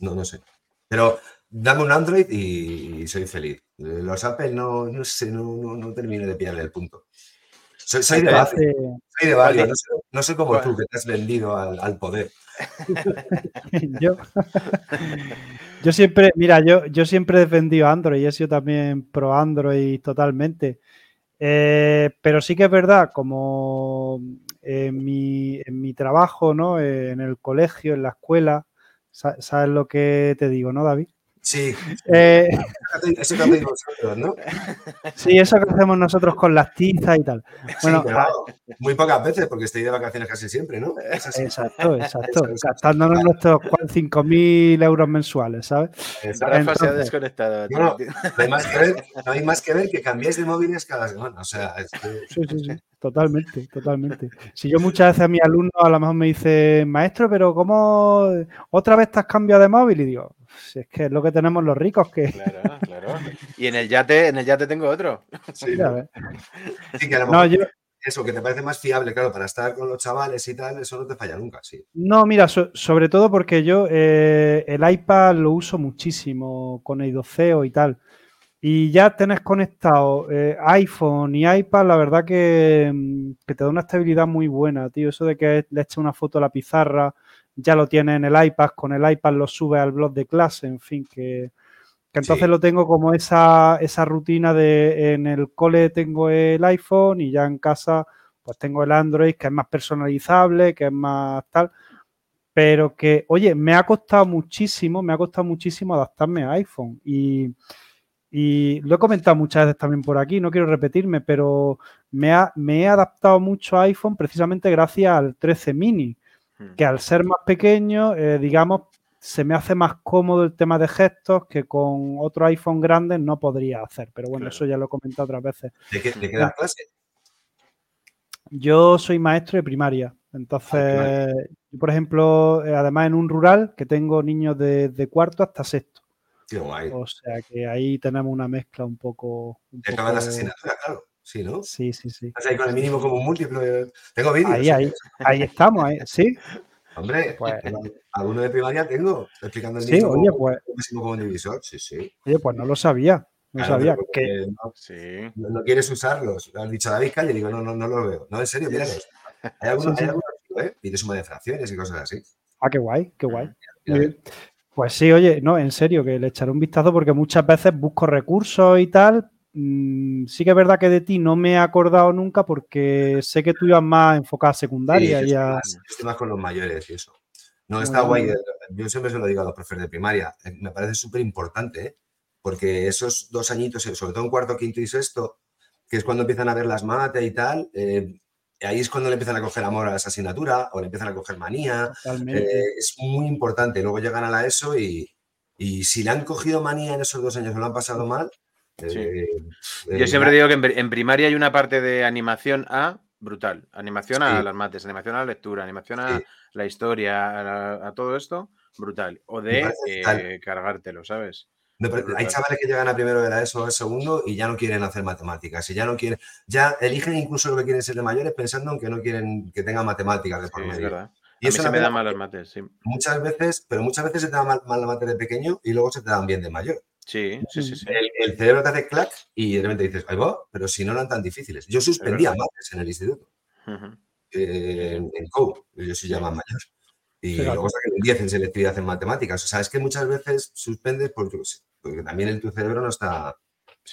No, no sé. Pero dame un Android y, soy feliz. Los Apple no, no sé, no, no, no termino de pillarle el punto. Soy, soy de Eh, soy de ¿cuál no soy, no tú que te has vendido al, al poder. yo, yo siempre, mira, yo, yo siempre he defendido Android y he sido también pro Android totalmente. Eh, pero sí que es verdad, como en mi, en mi trabajo, ¿no? En el colegio, en la escuela, sa- ¿sabes lo que te digo, no, David? Sí. Eh, eso que hacéis vosotros, ¿no? Sí, eso que hacemos nosotros con las tizas y tal. Bueno, ah, muy pocas veces, porque estoy de vacaciones casi siempre, ¿no? Exacto, exacto. Gastándonos nuestros 5.000 euros mensuales, ¿sabes? Rafa se ha desconectado. No, hay más que ver, no hay más que ver que cambiéis de móviles cada semana. O sea, Sí, sí, sí. Totalmente, totalmente. Si yo muchas veces a mis alumnos a lo mejor me dicen, maestro, pero ¿cómo otra vez te has cambiado de móvil? Y digo, si es que es lo que tenemos los ricos que. Claro, claro. Y en el yate, en el yate tengo otro. Sí, sí que a lo mejor eso, que te parece más fiable, claro, para estar con los chavales y tal, eso no te falla nunca, sí. No, mira, sobre todo porque yo eh, el iPad lo uso muchísimo con Eidoceo y tal y ya tenés conectado eh, iPhone y iPad, la verdad mm, que, te da una estabilidad muy buena, tío. Eso de que le eches una foto a la pizarra, ya lo tienes en el iPad, con el iPad lo sube al blog de clase, en fin, que, entonces lo tengo como esa, esa rutina de en el cole tengo el iPhone y ya en casa pues tengo el Android, que es más personalizable, que es más tal pero que, oye, me ha costado muchísimo, me ha costado muchísimo adaptarme a iPhone. Y, y lo he comentado muchas veces también por aquí, no quiero repetirme, pero me, me he adaptado mucho a iPhone precisamente gracias al 13 mini. Que al ser más pequeño, eh, digamos, se me hace más cómodo el tema de gestos que con otro iPhone grande no podría hacer. Pero bueno, eso ya lo he comentado otras veces. ¿De qué, de qué clase? Yo soy maestro de primaria. Entonces, yo, por ejemplo, eh, además en un rural que tengo niños de, de cuarto hasta sexto. O sea que ahí tenemos una mezcla un poco. Un poco... las asignaturas, claro. Sí, ¿no? Sí, sí, sí. ahí con el mínimo como múltiplo. Tengo vídeos. Ahí, ahí, ahí estamos, ahí. sí. Hombre, pues, alguno de primaria tengo explicando el sí, oye, pues, como divisor. Sí, sí. Oye, pues no lo sabía. No sabía que. No, sí. no, quieres usarlos. Lo han dicho a David Calle, digo, no, no, no lo veo. No, en serio, míralos. Hay algunos, sí, sí. hay algunos ¿eh? Y de suma de fracciones y cosas así. Ah, qué guay, qué guay. Pues sí, oye, no, en serio, que le echaré un vistazo porque muchas veces busco recursos y tal. Mm, sí que es verdad que de ti no me he acordado nunca porque sé que tú ibas más enfocada a secundaria. Sí, y a... estoy, más, con los mayores y eso. No, está guay. Eh, yo siempre se lo digo a los profesores de primaria. Eh, me parece súper importante, ¿eh? porque esos dos añitos, sobre todo en cuarto, quinto y sexto, que es cuando empiezan a ver las mates y tal, ahí es cuando le empiezan a coger amor a esa asignatura o le empiezan a coger manía. Eh, es muy importante. Luego llegan a la ESO y, si le han cogido manía en esos dos años o lo han pasado mal. Eh, Yo eh, siempre digo que en, primaria hay una parte de animación A brutal. Animación a las mates, animación a la lectura, animación a la historia, a, todo esto, brutal. O de cargártelo, ¿sabes? hay chavales que llegan a primero de la ESO o al segundo y ya no quieren hacer matemáticas. Y ya no quieren, ya eligen incluso lo que quieren ser de mayores pensando en que no quieren que tengan matemáticas de por medio. Y eso se me da mal las mates, sí. Muchas veces, pero muchas veces se te da mal, mal la mate de pequeño y luego se te dan bien de mayor. Sí, sí, sí. El, cerebro te hace clac y de repente dices, ay, va, pero si no eran tan difíciles. Yo suspendía mates en el instituto. Eh, en, en COU, yo soy ya más mayor. Y luego saqué un 10 en selectividad en matemáticas. O sea, es que muchas veces suspendes porque, porque también el, tu cerebro no está,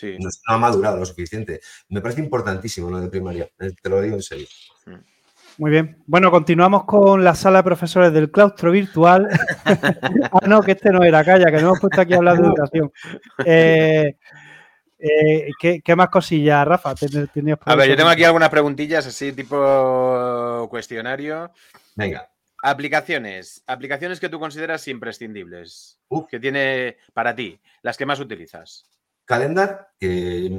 no, ha madurado lo suficiente. Me parece importantísimo lo de primaria, eh, te lo digo en serio. Mm. Muy bien. Bueno, continuamos con la sala de profesores del claustro virtual. ah, no, que este no era, calla, que no hemos puesto aquí a hablar de educación. Eh, eh, ¿qué, más cosillas, Rafa? a ver, yo tengo aquí algunas preguntillas así, tipo cuestionario. Venga. Aplicaciones. Aplicaciones que tú consideras imprescindibles. Que tiene para ti, las que más utilizas. Calendar, que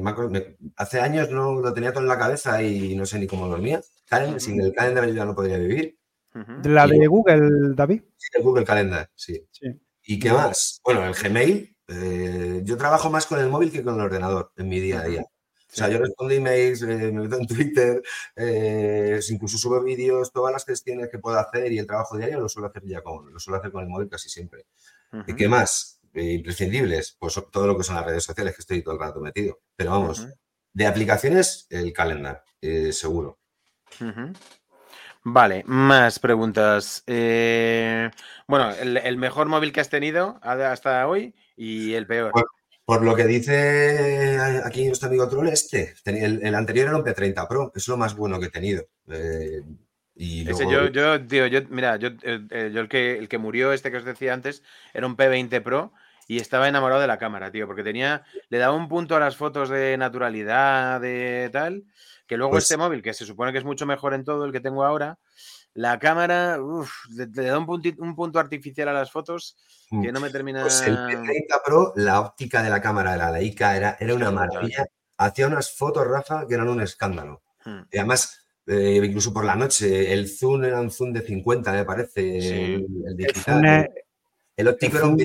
hace años no lo tenía todo en la cabeza y no sé ni cómo dormía. Calendar, Sin el Calendar yo ya no podría vivir. ¿La de Google, David? Sí, el Google Calendar, sí. ¿Y qué más? Bueno, el Gmail. Eh, yo trabajo más con el móvil que con el ordenador en mi día a día. O sea, yo respondo emails, eh, me meto en Twitter, eh, incluso subo vídeos, todas las gestiones que puedo hacer y el trabajo diario lo suelo hacer ya con, lo suelo hacer con el móvil casi siempre. ¿Y qué más? Eh, imprescindibles, pues todo lo que son las redes sociales que estoy todo el rato metido. Pero vamos, de aplicaciones, el calendar, seguro. Vale, más preguntas. bueno, el, mejor móvil que has tenido hasta hoy y el peor. Por lo que dice aquí nuestro amigo Troll, este, el, anterior era un P30 Pro, es lo más bueno que he tenido. Eh, y Ese yo, yo, tío, yo, mira, yo, eh, eh, yo el, que, el que murió, este que os decía antes, era un P20 Pro y estaba enamorado de la cámara, tío, porque tenía, le daba un punto a las fotos de naturalidad, de tal, que luego pues este móvil, que se supone que es mucho mejor en todo el que tengo ahora, la cámara le, da un, punto artificial a las fotos que mm. no me termina. Pues el P30 Pro, la óptica de la cámara de la Leica era, era una maravilla. Hacía unas fotos, Rafa, que eran un escándalo. Hmm. Y además, eh, incluso por la noche, el zoom era un zoom de 50, me parece. El, el, óptico era un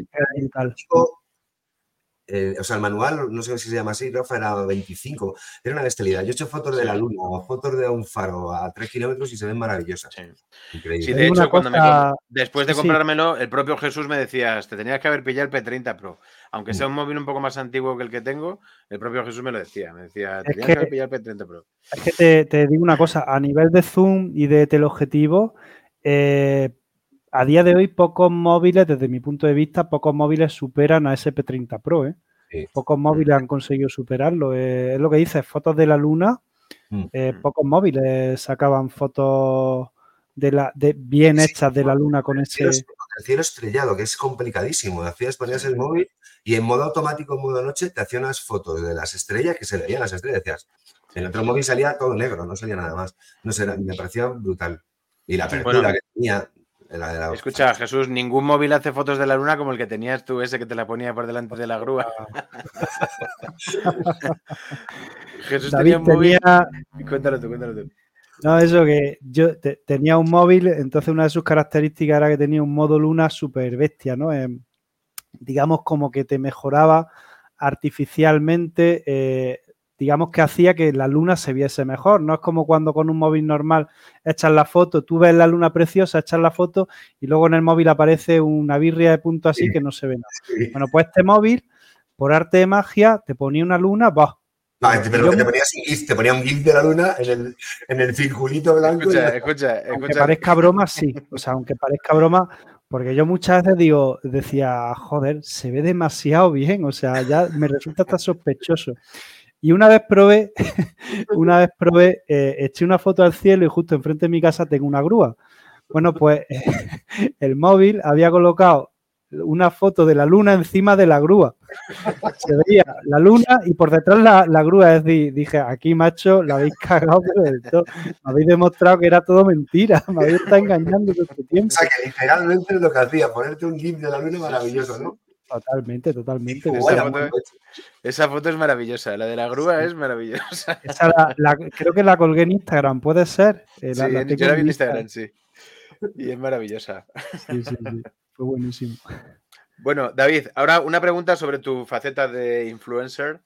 eh, o sea, el manual, no sé si se llama así, Rafa, era 25. Era una bestialidad. Yo he hecho fotos de la luna o fotos de un faro a 3 kilómetros y se ven maravillosas. Sí. Increíble. Sí, de hecho, después de comprármelo, el propio Jesús me decía, te tenías que haber pillado el P30 Pro. Aunque sea mm. un móvil un poco más antiguo que el que tengo, el propio Jesús me lo decía. Me decía, te tenías que, haber pillado el P30 Pro. Es que te, te, digo una cosa, a nivel de zoom y de teleobjetivo, eh, a día de hoy pocos móviles, desde mi punto de vista, pocos móviles superan a SP30 Pro. ¿eh? Pocos móviles han conseguido superarlo. Eh, es lo que dice, fotos de la luna. Mm. Eh, pocos móviles sacaban fotos de la, de, bien hechas de la luna con ese... El cielo estrellado, que es complicadísimo. Hacías, ponías el móvil y en modo automático, en modo noche, te hacía unas fotos de las estrellas que se veían las estrellas. Decías, en otro móvil salía todo negro, no salía nada más. No sé, me parecía brutal. Y la apertura que tenía, Escucha, Jesús, ningún móvil hace fotos de la luna como el que tenías tú, ese que te la ponía por delante de la grúa. Jesús tenía un móvil. Cuéntalo tú, cuéntalo tú. No, eso que yo tenía un móvil, entonces una de sus características era que tenía un modo luna súper bestia, ¿no? Em, digamos como que te mejoraba artificialmente eh, digamos que hacía que la luna se viese mejor. No es como cuando con un móvil normal echas la foto, tú ves la luna preciosa, echas la foto y luego en el móvil aparece una birria de punto así que no se ve nada. Bueno, pues este móvil, por arte de magia, te ponía una luna, va. pero te, ponías un GIF, te ponía un GIF de la luna en el, en el circulito blanco. Escucha, escucha, escucha. Aunque parezca broma, sí. O sea, aunque parezca broma, porque yo muchas veces digo, decía, joder, se ve demasiado bien. O sea, ya me resulta hasta sospechoso. Y una vez probé, una vez probé, eh, eché una foto al cielo y justo enfrente de mi casa tengo una grúa. Bueno, pues el móvil había colocado una foto de la luna encima de la grúa. Se veía la luna y por detrás la, grúa. Es decir, dije, aquí, macho, la habéis cagado del todo. Me habéis demostrado que era todo mentira. Me habéis estado engañando todo este tiempo. O sea, que literalmente es lo que hacía, ponerte un GIF de la luna maravilloso, ¿no? Totalmente, totalmente. Esa, foto, es maravillosa, la de la grúa es maravillosa. creo que la colgué en Instagram, ¿puede ser? Eh, sí, yo la vi en Instagram, sí. Y es maravillosa. Sí, sí, sí. Fue buenísimo. Bueno, David, ahora una pregunta sobre tu faceta de influencer.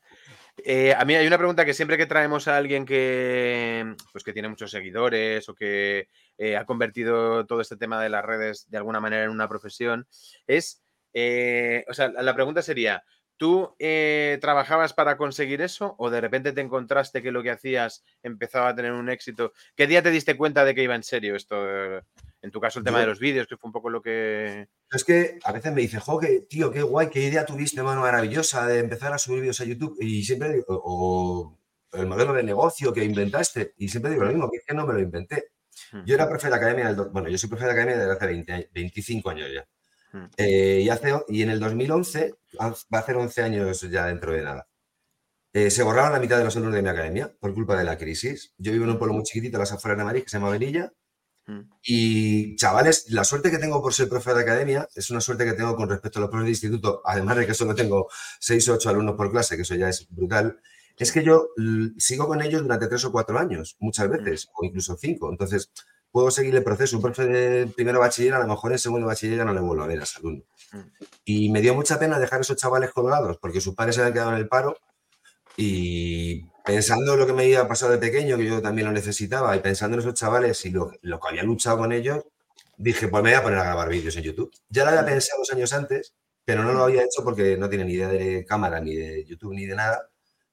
Eh, a mí hay una pregunta que siempre que traemos a alguien que, pues que tiene muchos seguidores o que eh, ha convertido todo este tema de las redes de alguna manera en una profesión, es eh, o sea, la pregunta sería, ¿tú eh, trabajabas para conseguir eso o de repente te encontraste que lo que hacías empezaba a tener un éxito? ¿Qué día te diste cuenta de que iba en serio esto? En tu caso, el tema de los vídeos, que fue un poco lo que... Es que a veces me dice, jo, tío, qué guay, qué idea tuviste, mano, maravillosa de empezar a subir vídeos a YouTube. Y siempre digo, o, el modelo de negocio que inventaste. Y siempre digo lo mismo, que es que no me lo inventé. Yo era profe de academia, bueno, yo soy profe de academia desde hace 20, 25 años ya. Hmm. Eh, y, hace, y en el 2011, va a hacer 11 años ya dentro de nada, eh, se borraron la mitad de los alumnos de mi academia por culpa de la crisis. Yo vivo en un pueblo muy chiquitito, las afueras de Madrid, que se llama Venilla. Hmm. Y chavales, la suerte que tengo por ser profe de academia es una suerte que tengo con respecto a los profes de instituto, además de que solo tengo 6 o 8 alumnos por clase, que eso ya es brutal, es que yo sigo con ellos durante 3 o 4 años, muchas veces, o incluso 5. Entonces, puedo seguir el proceso. Un profe de primero bachiller, a lo mejor en segundo bachiller ya no le vuelvo a ver a ese alumno. Mm. Y me dio mucha pena dejar a esos chavales colgados porque sus padres se habían quedado en el paro y pensando en lo que me había pasado de pequeño, que yo también lo necesitaba, y pensando en esos chavales y lo, lo que había luchado con ellos, dije, pues me voy a poner a grabar vídeos en YouTube. Ya lo había mm. pensado dos años antes, pero no lo había hecho porque no tiene ni idea de cámara, ni de YouTube, ni de nada.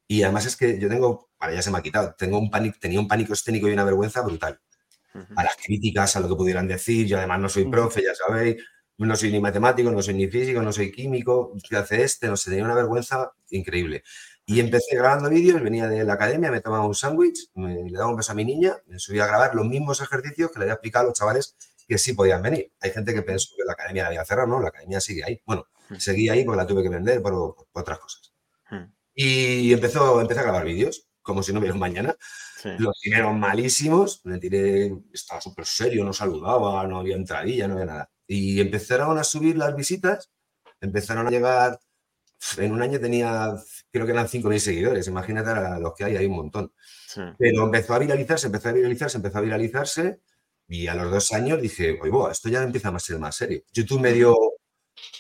Y además es que yo tengo, para ya se me ha quitado, tengo un pánico, tenía un pánico escénico y una vergüenza brutal a las críticas, a lo que pudieran decir. Yo además no soy profe, ya sabéis, no soy ni matemático, no soy ni físico, no soy químico, ¿qué hace este? No sé, tenía una vergüenza increíble. Y empecé grabando vídeos, venía de la academia, me tomaba un sándwich, le daba un beso a mi niña, me subía a grabar los mismos ejercicios que le había explicado a los chavales que sí podían venir. Hay gente que pensó que la academia la había cerrado, ¿no? La academia sigue ahí. Bueno. Seguí ahí porque la tuve que vender por, otras cosas. Y empezó, empecé a grabar vídeos, como si no hubiera mañana. Los primeros malísimos, me tiré, estaba súper serio, no saludaba, no había entradilla, no había nada. Y empezaron a subir las visitas, empezaron a llegar, en un año tenía, creo que eran 5.000 seguidores, imagínate a los que hay, hay un montón. Pero empezó a viralizarse, empezó a viralizarse, empezó a viralizarse, y a los dos años dije, oye, esto ya empieza a ser más serio. YouTube me dio,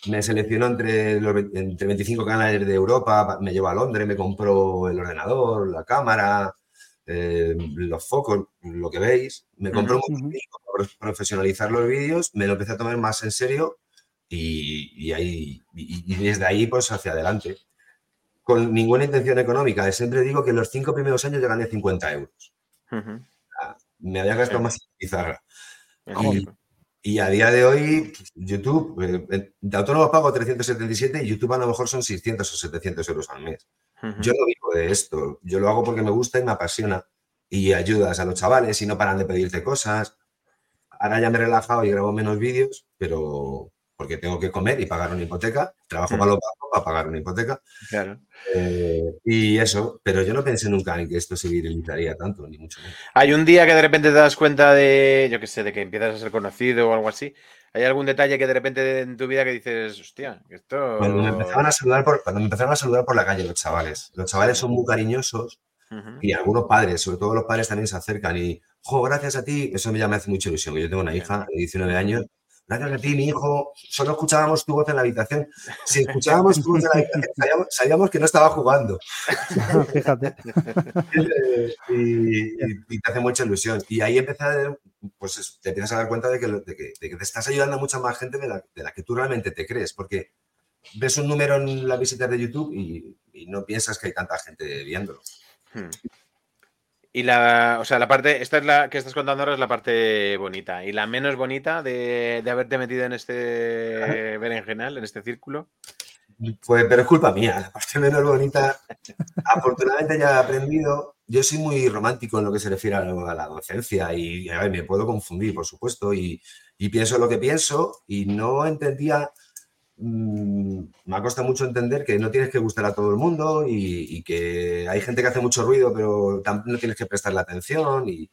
me seleccionó entre, los, entre 25 canales de Europa, me llevó a Londres, me compró el ordenador, la cámara, eh, los focos, lo que veis. Me compró un para profesionalizar los vídeos, me lo empecé a tomar más en serio y, ahí, y, desde ahí pues hacia adelante. Con ninguna intención económica. Siempre digo que en los cinco primeros años yo gané 50 euros. Me había gastado más en pizarra. Y, a día de hoy, YouTube, eh, de autónomo pago 377 y YouTube a lo mejor son 600 o 700 euros al mes. Yo no vivo de esto, yo lo hago porque me gusta y me apasiona y ayudas a los chavales y no paran de pedirte cosas. Ahora ya me he relajado y grabo menos vídeos, pero porque tengo que comer y pagar una hipoteca. Trabajo para lo para pagar una hipoteca. Claro. Eh, y eso, pero yo no pensé nunca en que esto se viralizaría tanto, ni mucho menos. Hay un día que de repente te das cuenta de, yo qué sé, de que empiezas a ser conocido o algo así. ¿Hay algún detalle que de repente en tu vida que dices, hostia, esto. Cuando me empezaron a saludar por, cuando me empezaron a saludar por la calle los chavales. Los chavales son muy cariñosos y algunos padres, sobre todo los padres también se acercan y, jo, gracias a ti, eso me, llama hace mucha ilusión. Yo tengo una hija de 19 años gracias a ti, mi hijo, solo escuchábamos tu voz en la habitación. Si escuchábamos tu voz en la habitación, sabíamos, que no estaba jugando. Fíjate. y, te hace mucha ilusión. Y ahí empieza, pues te empiezas a dar cuenta de que, te estás ayudando a mucha más gente de la, que tú realmente te crees, porque ves un número en las visitas de YouTube y, no piensas que hay tanta gente viéndolo. Hmm. Y la, o sea, la parte, esta es la que estás contando ahora es la parte bonita. ¿Y la menos bonita de, haberte metido en este berenjenal, en este círculo? Pues, pero es culpa mía. La parte menos bonita, afortunadamente ya he aprendido. Yo soy muy romántico en lo que se refiere a la, docencia y me puedo confundir, por supuesto, y, y pienso lo que pienso y no entendía Mm, me ha costado mucho entender que no tienes que gustar a todo el mundo y, que hay gente que hace mucho ruido, pero no tienes que prestarle atención. Y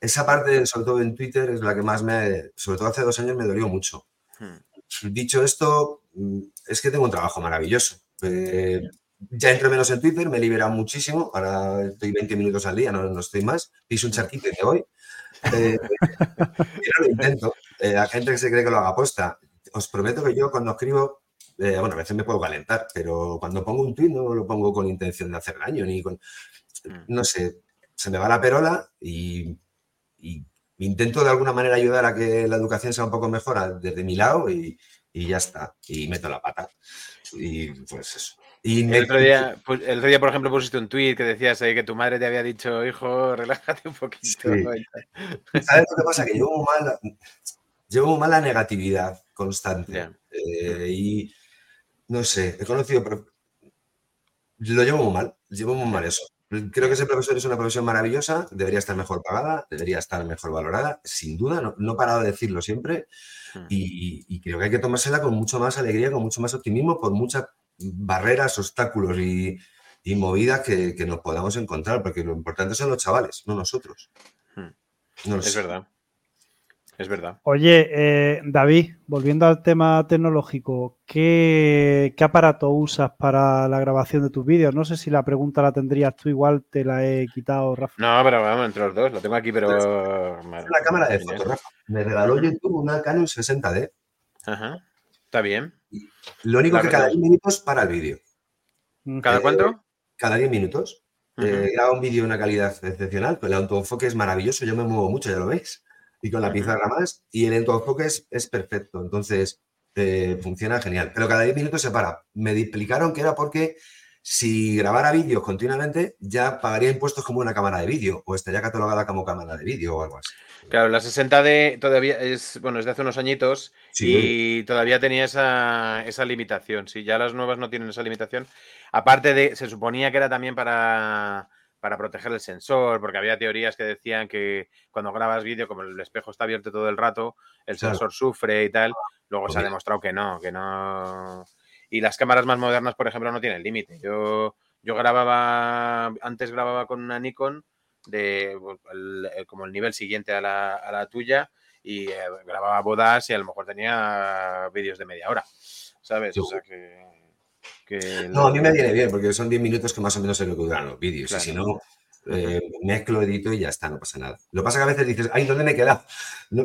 esa parte, sobre todo en Twitter, es la que más me, sobre todo hace dos años, me dolió mucho. Hmm. Dicho esto, mm, es que tengo un trabajo maravilloso. Eh, ya entro menos en Twitter, me he liberado muchísimo. Ahora estoy 20 minutos al día, no, no estoy más. Piso un charquito y me voy. Eh, pero lo intento. Eh, hay gente que se cree que lo haga apuesta os prometo que yo cuando escribo, eh, bueno, a veces me puedo calentar, pero cuando pongo un tweet no lo pongo con intención de hacer daño, ni con, mm. no sé, se me va la perola y, intento de alguna manera ayudar a que la educación sea un poco mejor desde mi lado y, ya está, y meto la pata. Y pues eso. Y el, otro día, pues, el otro día, por ejemplo, pusiste un tweet que decías ahí que tu madre te había dicho, hijo, relájate un poquito. ¿Sabes lo que pasa? Que muy mal, llevo muy mal la negatividad constante. Eh, y no sé, he conocido, pero lo llevo muy mal, llevo muy mal eso. Creo que ese profesor es una profesión maravillosa, debería estar mejor pagada, debería estar mejor valorada, sin duda, no, he parado de decirlo siempre hmm. y, creo que hay que tomársela con mucho más alegría, con mucho más optimismo, por muchas barreras, obstáculos y, movidas que, nos podamos encontrar, porque lo importante son los chavales, no nosotros. Hmm. No es verdad. Es verdad. Oye, eh, David, volviendo al tema tecnológico, ¿qué, aparato usas para la grabación de tus vídeos? No sé si la pregunta la tendrías tú, igual te la he quitado, Rafa. No, pero vamos, entre los dos, lo tengo aquí, pero. Es una cámara de fotos, Rafa. Me regaló YouTube una Canon 60D. Ajá. Está bien. Lo único que cada 10 minutos para el vídeo. ¿Cada cuánto? Cada 10 minutos. Eh, graba un vídeo de una calidad excepcional, el autoenfoque es maravilloso, yo me muevo mucho, ya lo veis y con la pizarra más, y el enfoque es, es perfecto. Entonces, eh, funciona genial. Pero cada 10 minutos se para. Me explicaron que era porque si grabara vídeos continuamente, ya pagaría impuestos como una cámara de vídeo o estaría catalogada como cámara de vídeo o algo así. Claro, la 60D todavía es, bueno, es de hace unos añitos y todavía tenía esa, esa limitación. Si ya las nuevas no tienen esa limitación. Aparte de, se suponía que era también para para proteger el sensor, porque había teorías que decían que cuando grabas vídeo, como el espejo está abierto todo el rato, el sensor sufre y tal. Luego se ha demostrado que no, que no. y las cámaras más modernas, por ejemplo, no tienen límite. Yo, yo grababa, antes grababa con una Nikon de como el nivel siguiente a la, a la tuya y eh, grababa bodas y a lo mejor tenía vídeos de media hora, ¿sabes? O sea que... No, a mí me viene bien porque son 10 minutos que más o menos se lo que duran los vídeos y si no... Eh, mezclo, edito y ya está, no pasa nada. Lo que pasa es que a veces dices, ay, ¿dónde me he quedado?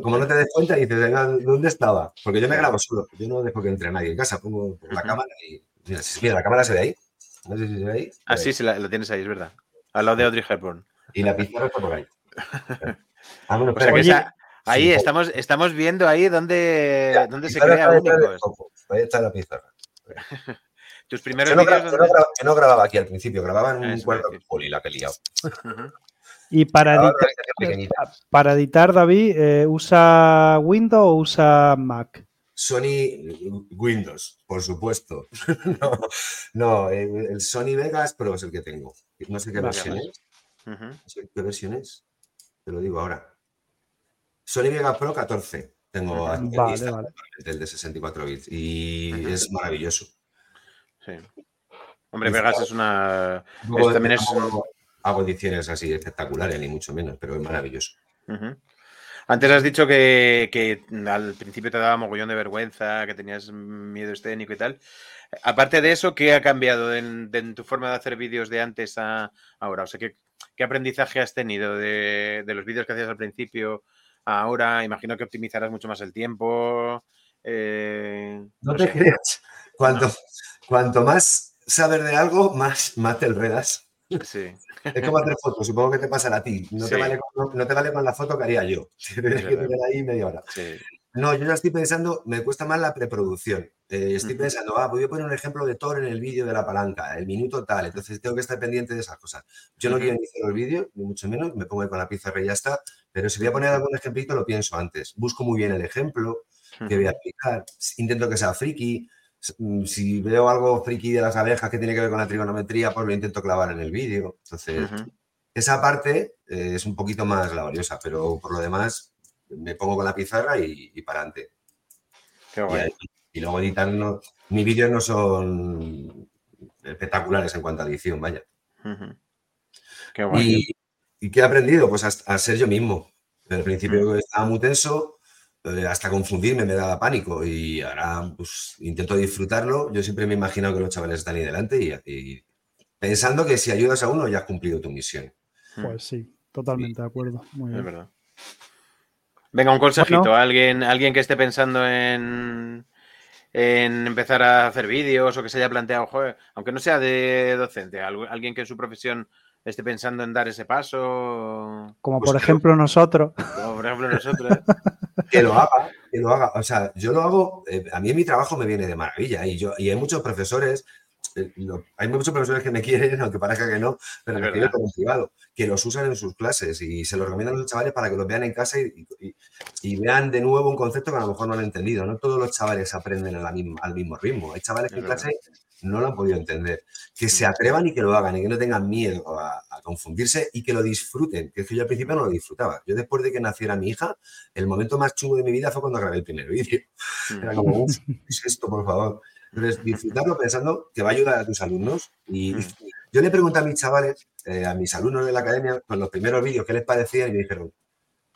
como no te des cuenta, dices, ¿dónde estaba? Porque yo me grabo solo, yo no dejo que entre nadie en casa, pongo la cámara y. Mira, mira, la cámara se ve ahí. No sé si se ve ahí. Ah, sí, sí, la, tienes ahí, es verdad. Al lado de Audrey Hepburn. Y la pizarra está por ahí. Ah, bueno, o sea que ahí estamos, estamos viendo ahí dónde, dónde se crea únicos. Ahí está la pizarra. Tus primeros yo no, vídeos. Yo, no, no, grababa aquí al principio, grababa en un cuarto de poli, la que he liado. Y para editar, para editar, David, eh, ¿usa Windows o usa Mac? Sony Windows, por supuesto. no, no, el Sony Vegas Pro es el que tengo. No sé qué versión es. ¿Qué versión es? Te lo digo ahora. Sony Vegas Pro 14. Tengo aquí vale, vale. el de 64 bits y es maravilloso. Sí. Hombre, Vegas es una. también es. Hago ediciones así espectaculares, ni mucho menos, pero es maravilloso. Antes has dicho que, al principio te daba mogollón de vergüenza, que tenías miedo escénico y tal. Aparte de eso, ¿qué ha cambiado en, tu forma de hacer vídeos de antes a ahora? O sea, ¿qué, qué aprendizaje has tenido de, los vídeos que hacías al principio a ahora? Imagino que optimizarás mucho más el tiempo. Eh, no, te creas. Cuanto, cuanto más saber de algo, más, más te enredas. Sí. Es como hacer fotos, supongo que te pasará a ti. No, te vale con, no, te vale con, la foto que haría yo. Tienes que tener ahí media hora. No, yo ya estoy pensando, me cuesta más la preproducción. Eh, estoy pensando, ah, voy a poner un ejemplo de Thor en el vídeo de la palanca, el minuto tal, entonces tengo que estar pendiente de esas cosas. Yo no quiero iniciar el vídeo, ni mucho menos, me pongo con la pizarra y ya está, pero si voy a poner algún ejemplito lo pienso antes. Busco muy bien el ejemplo que voy a aplicar, intento que sea friki, si veo algo friki de las abejas que tiene que ver con la trigonometría, pues lo intento clavar en el vídeo. Entonces, esa parte eh, es un poquito más laboriosa, pero por lo demás me pongo con la pizarra y, para adelante. Y, luego editar, mis vídeos no son espectaculares en cuanto a edición, vaya. Y, qué he aprendido? Pues a, ser yo mismo. Al principio estaba muy tenso, hasta confundirme me daba pánico y ahora pues, intento disfrutarlo. Yo siempre me he imaginado que los chavales están ahí delante y, pensando que si ayudas a uno ya has cumplido tu misión. Hmm. Pues sí, totalmente de acuerdo. Muy bien. Es verdad. Venga, un consejito. ¿Alguien, alguien que esté pensando en, en empezar a hacer vídeos o que se haya planteado, aunque no sea de docente, alguien que en su profesión esté pensando en dar ese paso. Como pues por ejemplo nosotros. Como por ejemplo nosotros. que lo haga, que lo haga. O sea, yo lo hago, eh, a mí mi trabajo me viene de maravilla y, yo, y hay muchos profesores, eh, hay muchos profesores que me quieren, aunque parezca que no, pero me quieren como privado, que los usan en sus clases y se los recomiendan a los chavales para que los vean en casa y, vean de nuevo un concepto que a lo mejor no han entendido. No todos los chavales aprenden al mismo ritmo. Hay chavales que en clase no lo han podido entender. Que se atrevan y que lo hagan y que no tengan miedo a, confundirse y que lo disfruten. Que es que yo al principio no lo disfrutaba. Yo después de que naciera mi hija, el momento más chungo de mi vida fue cuando grabé el primer vídeo. Mm. Era como, ¿qué es esto, por favor? Entonces, disfrutarlo pensando que va a ayudar a tus alumnos. Y mm. yo le pregunté a mis chavales, eh, a mis alumnos de la academia, con los primeros vídeos, qué les parecía y me dijeron,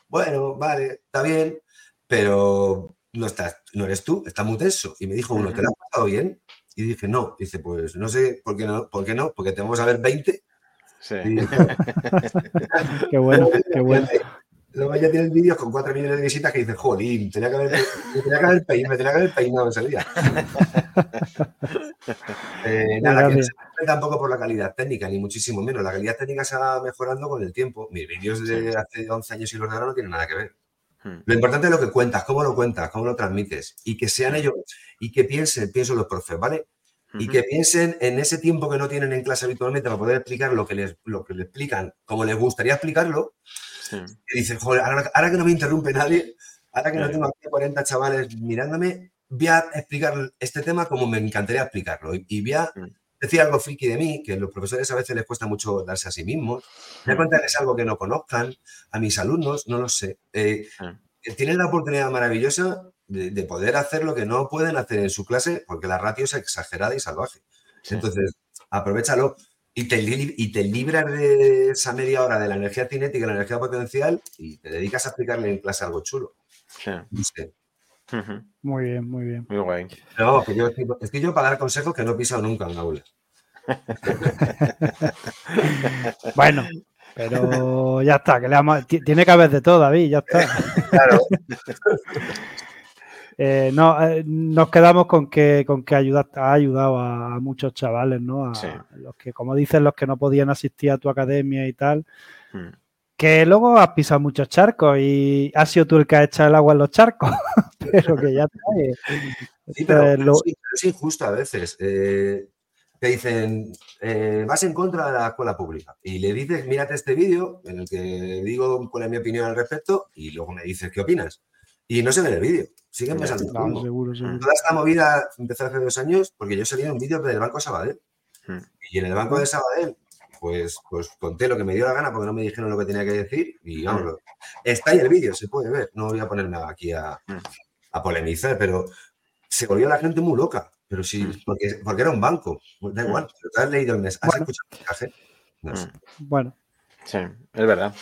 bueno, vale, está bien, pero no, estás, no eres tú, está muy tenso. Y me dijo uno, ¿te lo has pasado bien? Y dije, no. Dice, pues no sé por qué no, por qué no, porque tenemos a ver 20. Sí. qué bueno, qué bueno. Luego ya tienes vídeos con 4 millones de visitas que dices, jolín, tenía que haber, me tenía que haber, peinado, me tenía que haber peinado ese día. eh, nada, que no tampoco por la calidad técnica, ni muchísimo menos. La calidad técnica se va mejorando con el tiempo. Mis vídeos de hace 11 años y los de ahora no tienen nada que ver. Hmm. Lo importante es lo que cuentas, cómo lo cuentas, cómo lo transmites y que sean ellos y que piensen, pienso los profes, ¿vale? Y que piensen en ese tiempo que no tienen en clase habitualmente para poder explicar lo que les, lo que les explican, como les gustaría explicarlo. Y dicen, joder, ahora, que no me interrumpe nadie, ahora que no tengo aquí 40 chavales mirándome, voy a explicar este tema como me encantaría explicarlo. Y, voy a hmm. Decir algo friki de mí, que a los profesores a veces les cuesta mucho darse a sí mismos. Voy a contarles algo que no conozcan, a mis alumnos, no lo sé. Eh, tienen la oportunidad maravillosa de, poder hacer lo que no pueden hacer en su clase porque la ratio es exagerada y salvaje. Entonces, aprovechalo y te, y te libras de esa media hora de la energía cinética y la energía potencial y te dedicas a explicarle en clase algo chulo. Muy bien, muy bien. Muy guay. es que yo para dar consejos que no he pisado nunca en aula. bueno, pero ya está, que le tiene que haber de todo, David, ya está. Claro. Eh, no, eh, nos quedamos con que, con que ha ayudado a, muchos chavales, ¿no? A los que, como dicen, los que no podían asistir a tu academia y tal. Hmm. Que luego has pisado muchos charcos y has sido tú el que ha echado el agua en los charcos. pero que ya. Eh. Sí, pero, es injusto a veces. te dicen, vas en contra de la escuela pública y le dices, mírate este vídeo en el que digo cuál es mi opinión al respecto y luego me dices qué opinas. Y no se ve en el vídeo. Siguen pensando. Toda esta movida empezó hace dos años porque yo salí en un vídeo del Banco Sabadell. Hmm. Y en el Banco de Sabadell, pues, pues conté lo que me dio la gana porque no me dijeron lo que tenía que decir. Y vamos, está ahí el vídeo, se puede ver. No voy a ponerme aquí a, a polemizar, pero se volvió la gente muy loca. Pero sí, hmm. porque, porque era un banco. Da igual, pero te has leído el mes, has escuchado el mensaje. Bueno. Sí, es verdad.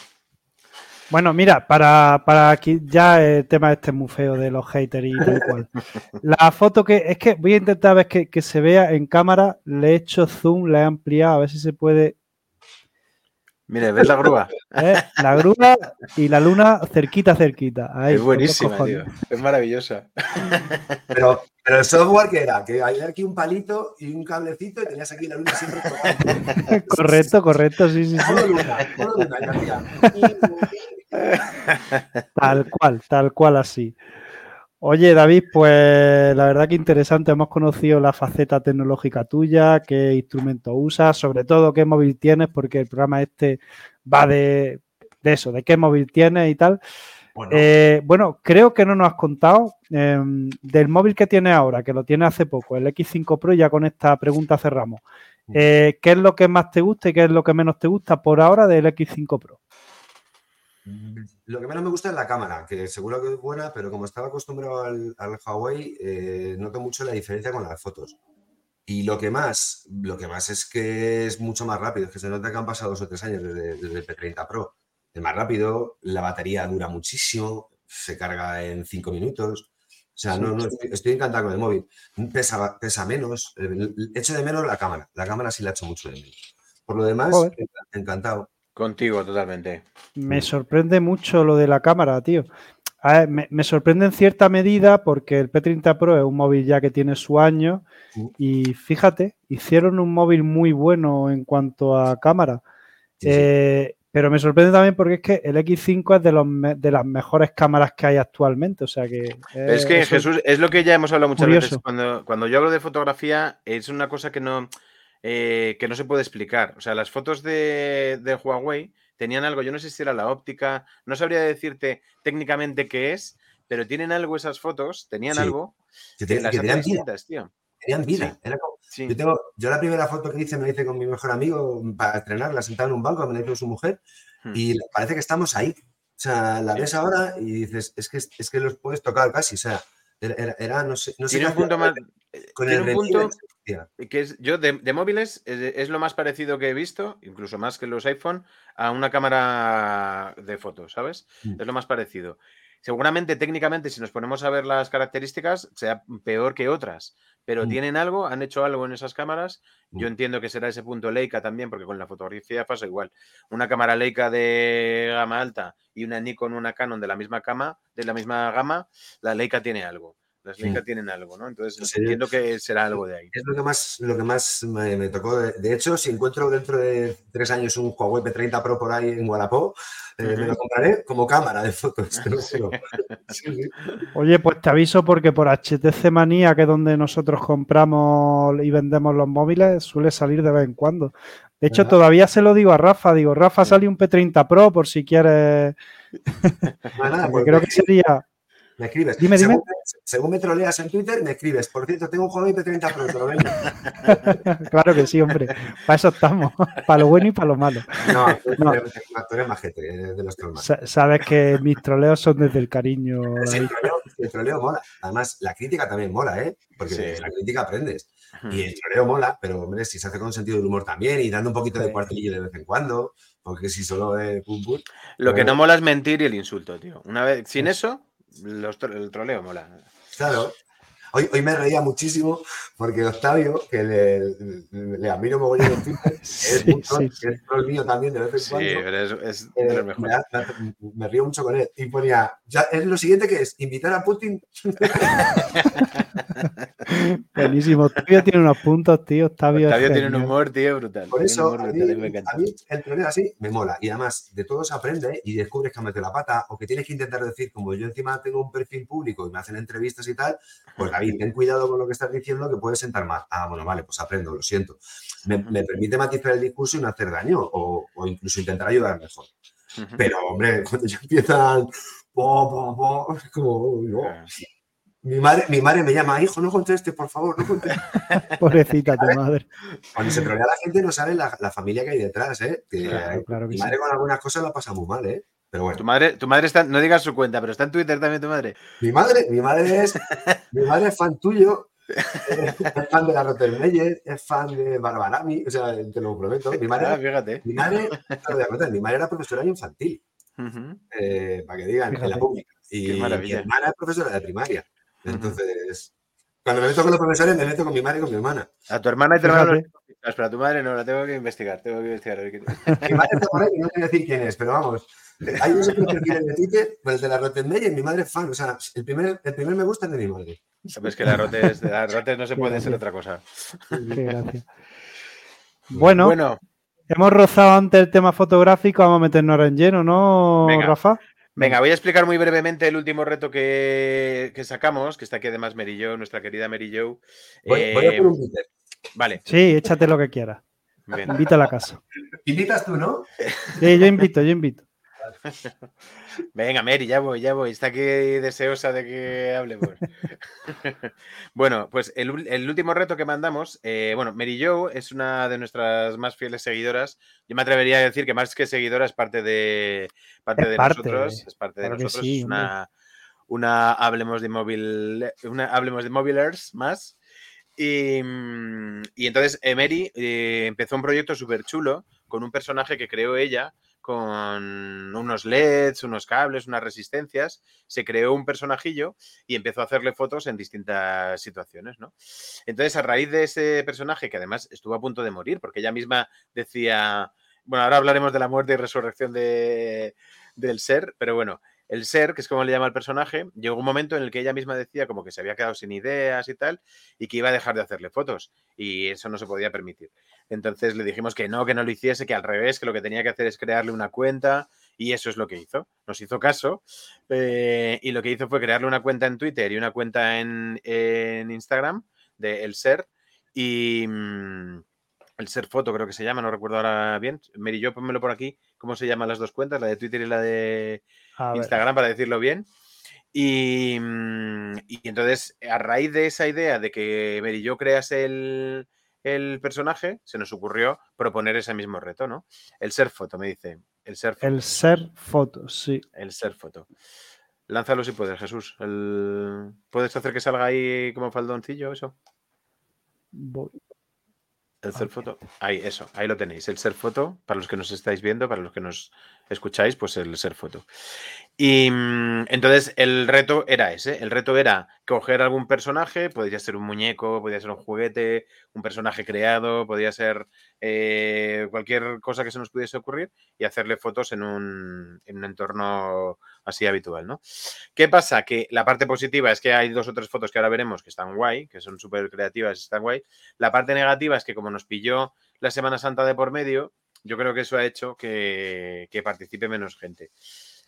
Bueno, mira, para, para aquí ya el tema este muy feo de los haters y tal cual. La foto que es que voy a intentar ver que, que se vea en cámara, le he hecho zoom, le he ampliado, a ver si se puede Mire, ¿ves la grúa? ¿Eh? La grúa y la luna cerquita, cerquita. es buenísima, tío. Es maravillosa. Pero, pero, el software que era, que había aquí un palito y un cablecito y tenías aquí la luna siempre Correcto, correcto, sí, sí. tal cual, tal cual así. Oye, David, pues la verdad que interesante. Hemos conocido la faceta tecnológica tuya, qué instrumento usas, sobre todo qué móvil tienes, porque el programa este va de, eso, de qué móvil tienes y tal. Bueno. Eh, bueno, creo que no nos has contado em, del móvil que tienes ahora, que lo tienes hace poco, el X5 Pro, ya con esta pregunta cerramos. Eh, ¿Qué es lo que más te gusta y qué es lo que menos te gusta por ahora del X5 Pro? Lo que menos me gusta es la cámara, que seguro que es buena, pero como estaba acostumbrado al, al Huawei, eh, noto mucho la diferencia con las fotos. Y lo que más, lo que más es que es mucho más rápido, es que se nota que han pasado dos o tres años desde, el P30 Pro. Es más rápido, la batería dura muchísimo, se carga en cinco minutos. O sea, no, no, estoy, encantado con el móvil. Pesa, pesa menos, echo de menos la cámara. La cámara sí la echo mucho de menos. Por lo demás, encantado. Contigo, totalmente. Me sorprende mucho lo de la cámara, tío. me, sorprende en cierta medida porque el P30 Pro es un móvil ya que tiene su año y fíjate, hicieron un móvil muy bueno en cuanto a cámara. Eh, pero me sorprende también porque es que el X5 es de, los de las mejores cámaras que hay actualmente. O sea que. es que Jesús, es lo que ya hemos hablado muchas veces. Cuando, cuando yo hablo de fotografía, es una cosa que no eh, que no se puede explicar. O sea, las fotos de, Huawei tenían algo, yo no sé si era la óptica, no sabría decirte técnicamente qué es, pero tienen algo esas fotos, tenían algo que, las tenían vida. tío. Tenían vida. yo, la primera foto que hice me la hice con mi mejor amigo para estrenarla, sentado en un banco, me la hizo su mujer, hmm. y parece que estamos ahí. O sea, la ves ahora y dices, es que, es que los puedes tocar casi. O sea, era, no sé, no sé un punto más. Con el punto que es, yo de, móviles es, lo más parecido que he visto, incluso más que los iPhone, a una cámara de fotos, ¿sabes? Mm. Es lo más parecido. Seguramente técnicamente, si nos ponemos a ver las características, sea peor que otras, pero mm. tienen algo, han hecho algo en esas cámaras. Yo mm. entiendo que será ese punto Leica también, porque con la fotografía pasa igual. Una cámara Leica de gama alta y una Nikon, una Canon de la misma cama, de la misma gama, la Leica tiene algo. Las Leica tienen algo, ¿no? Entonces entiendo que será algo de ahí. Es lo que más, lo que más me, tocó. De, hecho, si encuentro dentro de tres años un Huawei P30 Pro por ahí en Guadalajara, eh, me lo compraré como cámara de fotos. Oye, pues te aviso porque por HTC Manía, que es donde nosotros compramos y vendemos los móviles, suele salir de vez en cuando. De hecho, todavía se lo digo a Rafa. Digo, Rafa, sale un P30 Pro por si quieres. creo que sería Me escribes. Dime, según, dime. según me troleas en Twitter, me escribes. Por cierto, tengo un juego IP30 Pro, te lo vendo. claro que sí, hombre. Para eso estamos. Para lo bueno y para lo malo. No, tú, No. eres- tú eres majete, eres de los. Sa- Sabes que mis troleos son desde el cariño. Sí, el, troleo, el troleo mola. Además, la crítica también mola, ¿eh? Porque Sí. de la crítica aprendes. Y el troleo mola, pero hombre, si se hace con sentido del humor también y dando un poquito de Sí. cuartillo de vez en cuando, porque si solo es pum pum. Lo que Pero- no mola es mentir y el insulto, tío. Una vez, sin eso, los el troleo mola. Claro. Hoy, hoy me reía muchísimo porque Octavio, que le, le, le admiro mogollón en Twitter, es, Sí, un troll, sí, sí. que es troll mío también de vez en Sí, cuando. pero es, es eh, de los me, mejores. me- me río mucho con él y ponía, ya es lo siguiente que es invitar a Putin. Buenísimo. Octavio tiene unos puntos, tío. Octavio, tiene un humor, tío, brutal. Por eso, humor a brutal, mí, encanta. a mí el troleo así me mola. Y además, de todo se aprende y descubres que has metido la pata o que tienes que intentar decir, como yo encima tengo un perfil público y me hacen entrevistas y tal, pues David, ten cuidado con lo que estás diciendo que puede sentar mal. Ah, bueno, vale, pues aprendo, lo siento. Me, me permite matizar el discurso y no hacer daño o, o incluso intentar ayudar mejor. Pero, hombre, cuando ya empiezan... po, po, po, es como, uy, no. Mi madre, mi madre me llama, hijo, no contestes, por favor, no contestes. Pobrecita tu madre. Cuando se trolea a la gente no sabe la, la familia que hay detrás, ¿eh? Que Claro, claro que mi sí. madre con algunas cosas la pasa muy mal, ¿eh? Pero Tu bueno, madre, tu madre está, no digas su cuenta, pero está en Twitter también tu madre. mi madre, mi madre es, mi madre es fan tuyo, es fan de la Rottenmeier, es fan de Barbarami, o sea, te lo prometo. Mi Ah, madre, fíjate. mi madre, te lo voy a contar, mi madre era profesora infantil, eh, para que digan, en la Fíjate. pública. Qué Y mi hermana es profesora de primaria. Entonces, cuando me meto con los profesores, me meto con mi madre y con mi hermana. A tu hermana y tu hermano Fíjate. los pero a tu madre no, la tengo que investigar. Tengo que investigar. a ver qué- Mi madre está por ahí, no te voy a decir quién es, pero vamos. Hay un otros perfiles de Twitter, pero el de la Rottenmeier, mi madre es fan. O sea, el primer, el primer me gusta es de mi madre. Sabes que las rotes, de las rotes no se puede ser otra cosa. Qué gracia. Bueno, Bueno, hemos rozado antes el tema fotográfico. Vamos a meternos ahora en lleno, ¿no, Venga. Rafa? venga, voy a explicar muy brevemente el último reto que, que sacamos, que está aquí además Mary Jo, nuestra querida Mary Jo. Voy, voy a Eh, por un Twitter. Vale, Sí, échate lo que quieras. Invita a la casa. Invitas tú, ¿no? Sí, yo invito, yo invito. Venga, Mary, ya voy, ya voy. Está aquí deseosa de que hablemos. bueno, pues el, último reto que mandamos, eh, bueno, Mary Jo es una de nuestras más fieles seguidoras. Yo me atrevería a decir que más que seguidora es parte de, parte Es de parte, nosotros. Es parte de nosotros. sí, es una, una hablemos de móvil, una hablemos de mobilers más. Y, mm, y entonces Emery eh, empezó un proyecto súper chulo con un personaje que creó ella con unos LEDs, unos cables, unas resistencias. Se creó un personajillo y empezó a hacerle fotos en distintas situaciones, ¿no? Entonces, a raíz de ese personaje, que además estuvo a punto de morir, porque ella misma decía. Bueno, ahora hablaremos de la muerte y resurrección de, del ser, pero bueno, el ser, que es como le llama el personaje, llegó un momento en el que ella misma decía como que se había quedado sin ideas y tal, y que iba a dejar de hacerle fotos, y eso no se podía permitir. Entonces le dijimos que no, que no lo hiciese, que al revés, que lo que tenía que hacer es crearle una cuenta, y eso es lo que hizo. Nos hizo caso, eh, y lo que hizo fue crearle una cuenta en Twitter y una cuenta en, Instagram de El Ser, y... mm, el Ser Foto creo que se llama, no recuerdo ahora bien. Mary, yo pónmelo por aquí, ¿cómo se llaman las dos cuentas? La de Twitter y la de A ver. Instagram, para decirlo bien. Y, y entonces, a raíz de esa idea de que Mary Jo crease el, el personaje, se nos ocurrió proponer ese mismo reto, ¿no? El ser foto, me dice. El ser foto. El ser fotos, sí. El ser foto. Lánzalo si puedes, Jesús. El- ¿Puedes hacer que salga ahí como faldoncillo eso? Voy. El ser foto. Ahí, eso, ahí lo tenéis. El ser foto, para los que nos estáis viendo, para los que nos escucháis, pues el ser foto. Y mm, entonces el reto era ese. El reto era coger algún personaje, podría ser un muñeco, podría ser un juguete, un personaje creado, podría ser eh, cualquier cosa que se nos pudiese ocurrir y hacerle fotos en un, en un entorno así habitual, ¿no? ¿Qué pasa? Que la parte positiva es que hay dos o tres fotos que ahora veremos que están guay, que son súper creativas y están guay. La parte negativa es que como nos pilló la Semana Santa de por medio, yo creo que eso ha hecho que, que participe menos gente.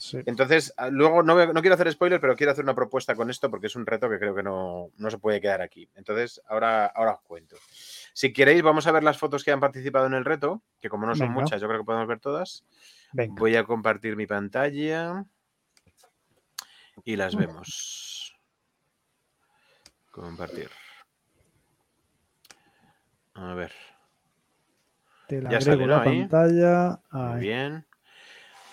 Sí. Entonces, ah, luego no, quiero hacer spoiler, pero quiero hacer una propuesta con esto porque es un reto que creo que no, no se puede quedar aquí. Entonces, ahora, ahora os cuento. Si queréis, vamos a ver las fotos que han participado en el reto, que como no son Venga. muchas, yo creo que podemos ver todas. Venga. Voy a compartir mi pantalla. Y las vemos. Compartir. A ver. Te la ya salió la pantalla. Muy bien.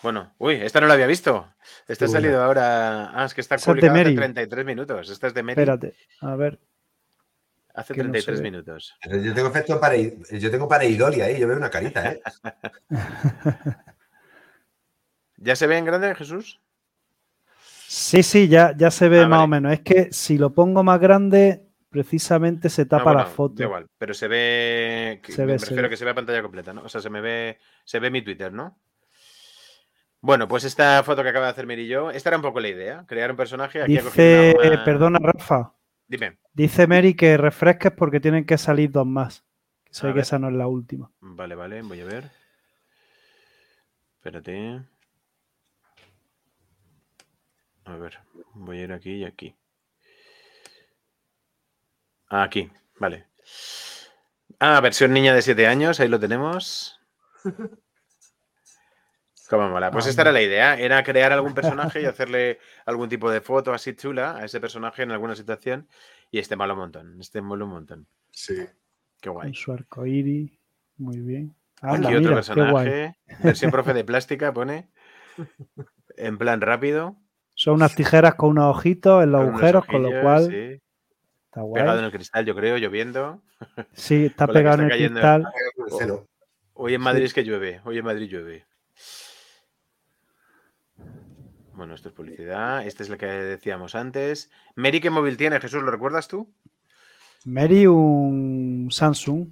Bueno, uy, esta no la había visto. Esta ha salido ahora. Ah, es que está publicada hace 33 minutos. Esta es de Mary. Espérate, a ver. Hace 33 minutos. yo tengo efecto para yo tengo para Idolia ahí, yo veo una carita, ¿eh? ¿Ya se ve en grande, Jesús? Sí, sí, ya, ya se ve ah, más o menos. Es que si lo pongo más grande, precisamente se tapa la foto. Igual, pero se ve. Se me refiero que se ve a pantalla completa, ¿no? O sea, se me ve. Se ve mi Twitter, ¿no? Bueno, pues esta foto que acaba de hacer Miri y yo, esta era un poco la idea, crear un personaje. Aquí Dice, perdona Rafa. Dime. Dice Mary que refresques porque tienen que salir dos más. Que sé que esa no es la última. Vale, vale, voy a ver. Espérate. A ver, voy a ir aquí y aquí. Ah, aquí, vale. Ah, versión niña de 7 años, ahí lo tenemos. Mola. Pues esta era la idea, era crear algún personaje y hacerle algún tipo de foto así chula a ese personaje en alguna situación. Y este malo un montón, este mola un montón. Sí. Qué guay. su arcoíris, muy bien. Aquí otro personaje, versión profe de plástica, pone. En plan rápido. Son unas tijeras con unos ojitos en los agujeros, con lo cual. Está guay. Pegado en el cristal, yo creo, lloviendo. Sí, está pegado en el cristal. Hoy en Madrid es que llueve, hoy en Madrid llueve. Bueno, esto es publicidad. Este es el que decíamos antes. Mary, ¿qué móvil tiene, Jesús? ¿Lo recuerdas tú? Mary, un Samsung.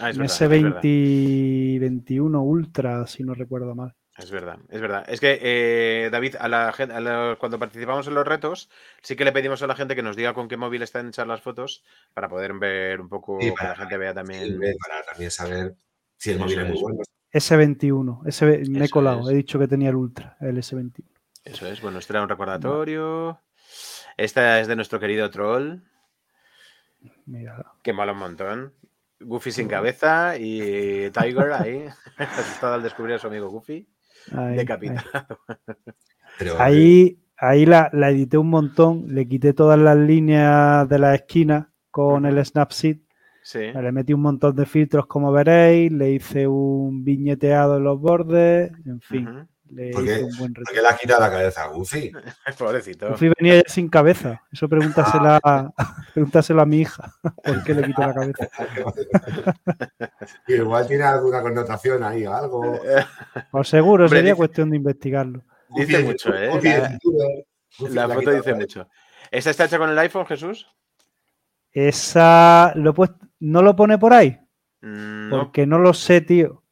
Ah, un S2021 Ultra, si no recuerdo mal. Es verdad, es verdad. Es que, eh, David, a la, a cuando participamos en los retos, sí que le pedimos a la gente que nos diga con qué móvil están hechas las fotos para poder ver un poco, para, que la gente vea también. para también saber si el móvil es muy bueno. S21, me he colado, he dicho que tenía el Ultra, el S21. Eso es, bueno, este era un recordatorio. Esta es de nuestro querido troll. Mira. Que mola un montón. Goofy sin cabeza y Tiger ahí, asustado al descubrir a su amigo Goofy, decapitado. Ahí, ahí, la, edité un montón, le quité todas las líneas de la esquina con el Snapseed. Sí. Le metí un montón de filtros, como veréis, le hice un viñeteado en los bordes, en fin. ¿Por qué, le ha quitado la cabeza a Goofy? Pobrecito. Goofy venía ya sin cabeza. Eso pregúntasela, pregúntaselo a mi hija. ¿Por qué le quitó la cabeza? Igual tiene alguna connotación ahí o algo. Pues seguro, sería cuestión de investigarlo. Dice mucho, ¿eh? La, foto dice mucho. ¿Esa está hecha con el iPhone, Jesús? Esa. Lo ¿No lo pone por ahí? Mm, Porque no lo sé, tío.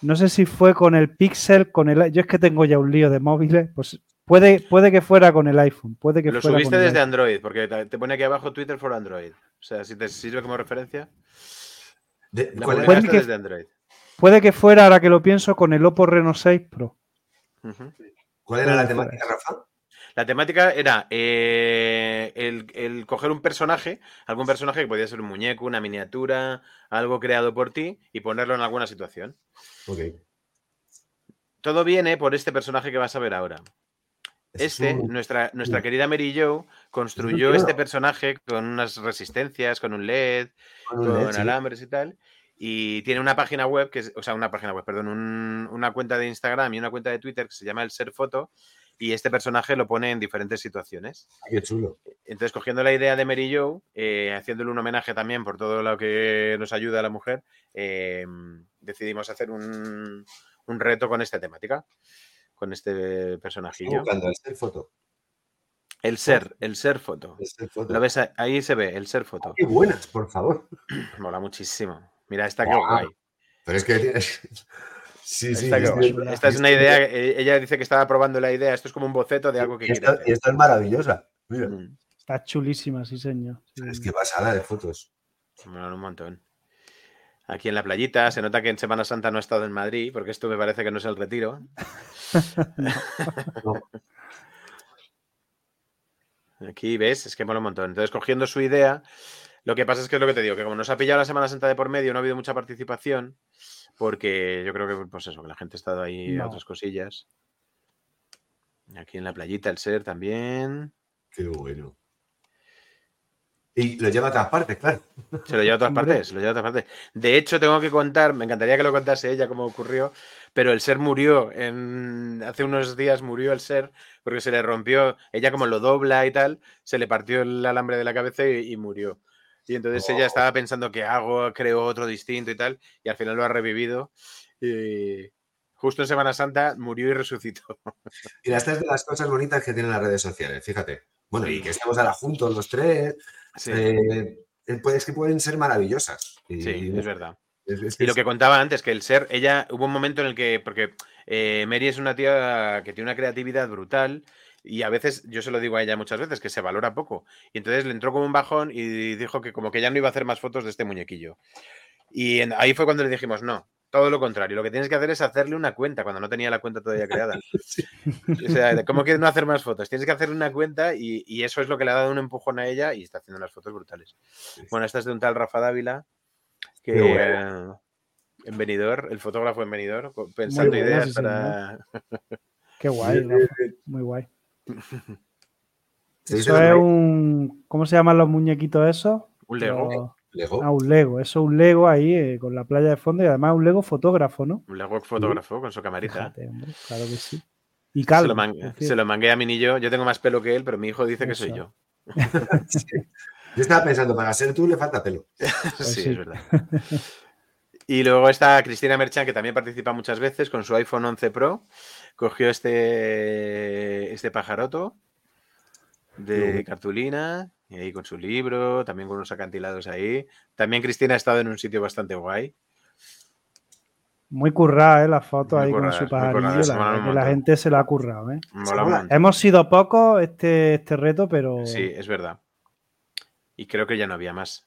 No sé si fue con el Pixel, con el. Yo es que tengo ya un lío de móviles, pues puede, puede que fuera con el iPhone. Puede que Lo subiste desde Android, porque te pone aquí abajo Twitter for Android. O sea, si te sirve como referencia. puede, que, desde Android. puede que fuera, ahora que lo pienso, con el Oppo Reno 6 Pro. ¿Cuál era la temática, Rafa? La temática era eh, el, coger un personaje, algún personaje que podía ser un muñeco, una miniatura, algo creado por ti y ponerlo en alguna situación. Todo viene por este personaje que vas a ver ahora. Este, nuestra, nuestra querida Mary Jo, construyó este personaje con unas resistencias, con un LED, con, alambres y tal. Y tiene una página web, que es, o sea, una página web, perdón, una cuenta de Instagram y una cuenta de Twitter que se llama El Ser Foto, y este personaje lo pone en diferentes situaciones. qué chulo. Entonces, cogiendo la idea de Mary Jo, eh, haciéndole un homenaje también por todo lo que nos ayuda a la mujer, eh, decidimos hacer un, reto con esta temática, con este personajillo. el ser foto. El ser, el ser foto. ¿Lo ves? Ahí se ve, el ser foto. qué buenas, por favor. Mola muchísimo. Mira, esta que guay. Pero es que Sí, sí. Esta, es una idea. Ella dice que estaba probando la idea. Esto es como un boceto de algo que quiere. Hacer. Y esta es maravillosa. Mira. Mm. Está chulísima, sí, señor. Es que pasada de fotos. un montón. Aquí en la playita, se nota que en Semana Santa no he estado en Madrid, porque esto me parece que no es el retiro. Aquí ves, es que mola un montón. Entonces, cogiendo su idea, lo que pasa es que es lo que te digo, que como nos ha pillado la Semana Santa de por medio, no ha habido mucha participación porque yo creo que, pues eso, que la gente ha estado ahí otras cosillas. Aquí en la playita el ser también. Qué bueno. Y lo lleva a todas partes, claro. Se lo lleva a todas partes, se lo lleva a todas partes. De hecho, tengo que contar, me encantaría que lo contase ella cómo ocurrió, pero el ser murió en hace unos días murió el ser porque se le rompió, ella como lo dobla y tal, se le partió el alambre de la cabeza y, murió. Y entonces ella oh. estaba pensando qué hago, creo otro distinto y tal, y al final lo ha revivido. Y justo en Semana Santa murió y resucitó. Mira, esta es de las cosas bonitas que tienen las redes sociales, fíjate. Bueno, y que estamos ahora juntos los tres. Eh, eh, pues, es que pueden ser maravillosas. sí, es verdad. y lo que contaba antes, que el ser, ella, hubo un momento en el que, porque eh, Mary es una tía que tiene una creatividad brutal y a veces, yo se lo digo a ella muchas veces, que se valora poco. Y entonces le entró como un bajón y dijo que como que ya no iba a hacer más fotos de este muñequillo. Y ahí fue cuando le dijimos, no, todo lo contrario. Lo que tienes que hacer es hacerle una cuenta cuando no tenía la cuenta todavía creada. O sea, ¿cómo quieres no hacer más fotos? Tienes que hacerle una cuenta y, eso es lo que le ha dado un empujón a ella y está haciendo unas fotos brutales. Bueno, esta es de un tal Rafa Dávila que en venidor, el fotógrafo en venidor, pensando ideas para. Qué guay, muy guay. Eso es un. ¿Cómo se llaman los muñequitos esos? Un Lego. Lego. Ah, un Lego. Eso es un Lego ahí eh, con la playa de fondo y además un Lego fotógrafo, ¿no? Un Lego fotógrafo con su camarita. claro que sí. Y calvo. Se lo, mangué a mi niño. Yo tengo más pelo que él, pero mi hijo dice que soy yo. Yo estaba pensando, para ser tú le falta pelo. Pues sí, es verdad. Y luego está Cristina Merchan, que también participa muchas veces con su iPhone 11 Pro. Cogió este, este pajaroto de cartulina y ahí con su libro, también con unos acantilados ahí. También Cristina ha estado en un sitio bastante guay. Muy currada, ¿eh? La foto ahí con su pajarillo. La, la, gente se la ha currado, ¿eh? Hemos sido pocos este, este reto, pero. Sí, es verdad. Y creo que ya no había más.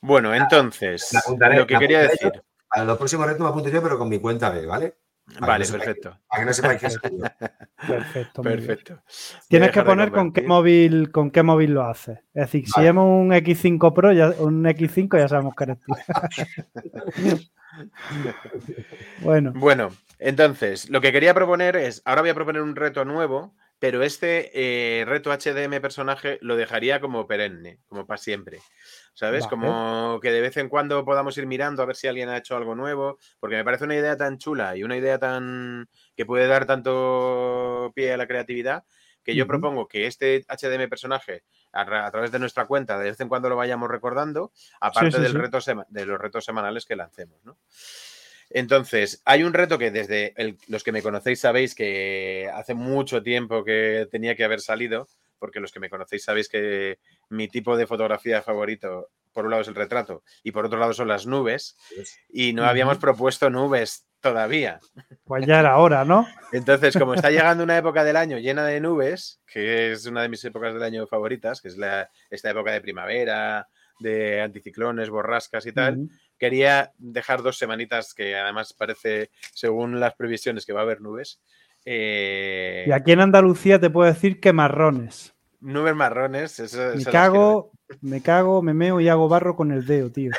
Bueno, entonces, lo que quería decir. A los próximos retos me apunto yo, pero con mi cuenta B, ¿vale? Vale, perfecto. para que no sepáis que es Perfecto. Perfecto. Tienes que poner con qué móvil, con qué móvil lo haces. Es decir, si hemos un X5 Pro, ya, un X5 ya sabemos que eres tú. bueno. Bueno, entonces, lo que quería proponer es, ahora voy a proponer un reto nuevo, pero este eh, reto HDM personaje lo dejaría como perenne, como para siempre. ¿Sabes? Como que de vez en cuando podamos ir mirando a ver si alguien ha hecho algo nuevo, porque me parece una idea tan chula y una idea tan que puede dar tanto pie a la creatividad que yo propongo que este HDM personaje a, través de nuestra cuenta de vez en cuando lo vayamos recordando, aparte del Reto de los retos semanales que lancemos, ¿no? Entonces, hay un reto que desde los que me conocéis sabéis que hace mucho tiempo que tenía que haber salido, porque los que me conocéis sabéis que mi tipo de fotografía favorito, por un lado es el retrato y por otro lado son las nubes, y no habíamos propuesto nubes todavía. Pues ya era hora, ¿no? Entonces, como está llegando una época del año llena de nubes, que es una de mis épocas del año favoritas, que es la, esta época de primavera, de anticiclones, borrascas y tal, quería dejar dos semanitas que además parece, según las previsiones, que va a haber nubes. Eh, y aquí en Andalucía te puedo decir que marrones. Nubes marrones. me cago, me cago, me meo y hago barro con el dedo, tío.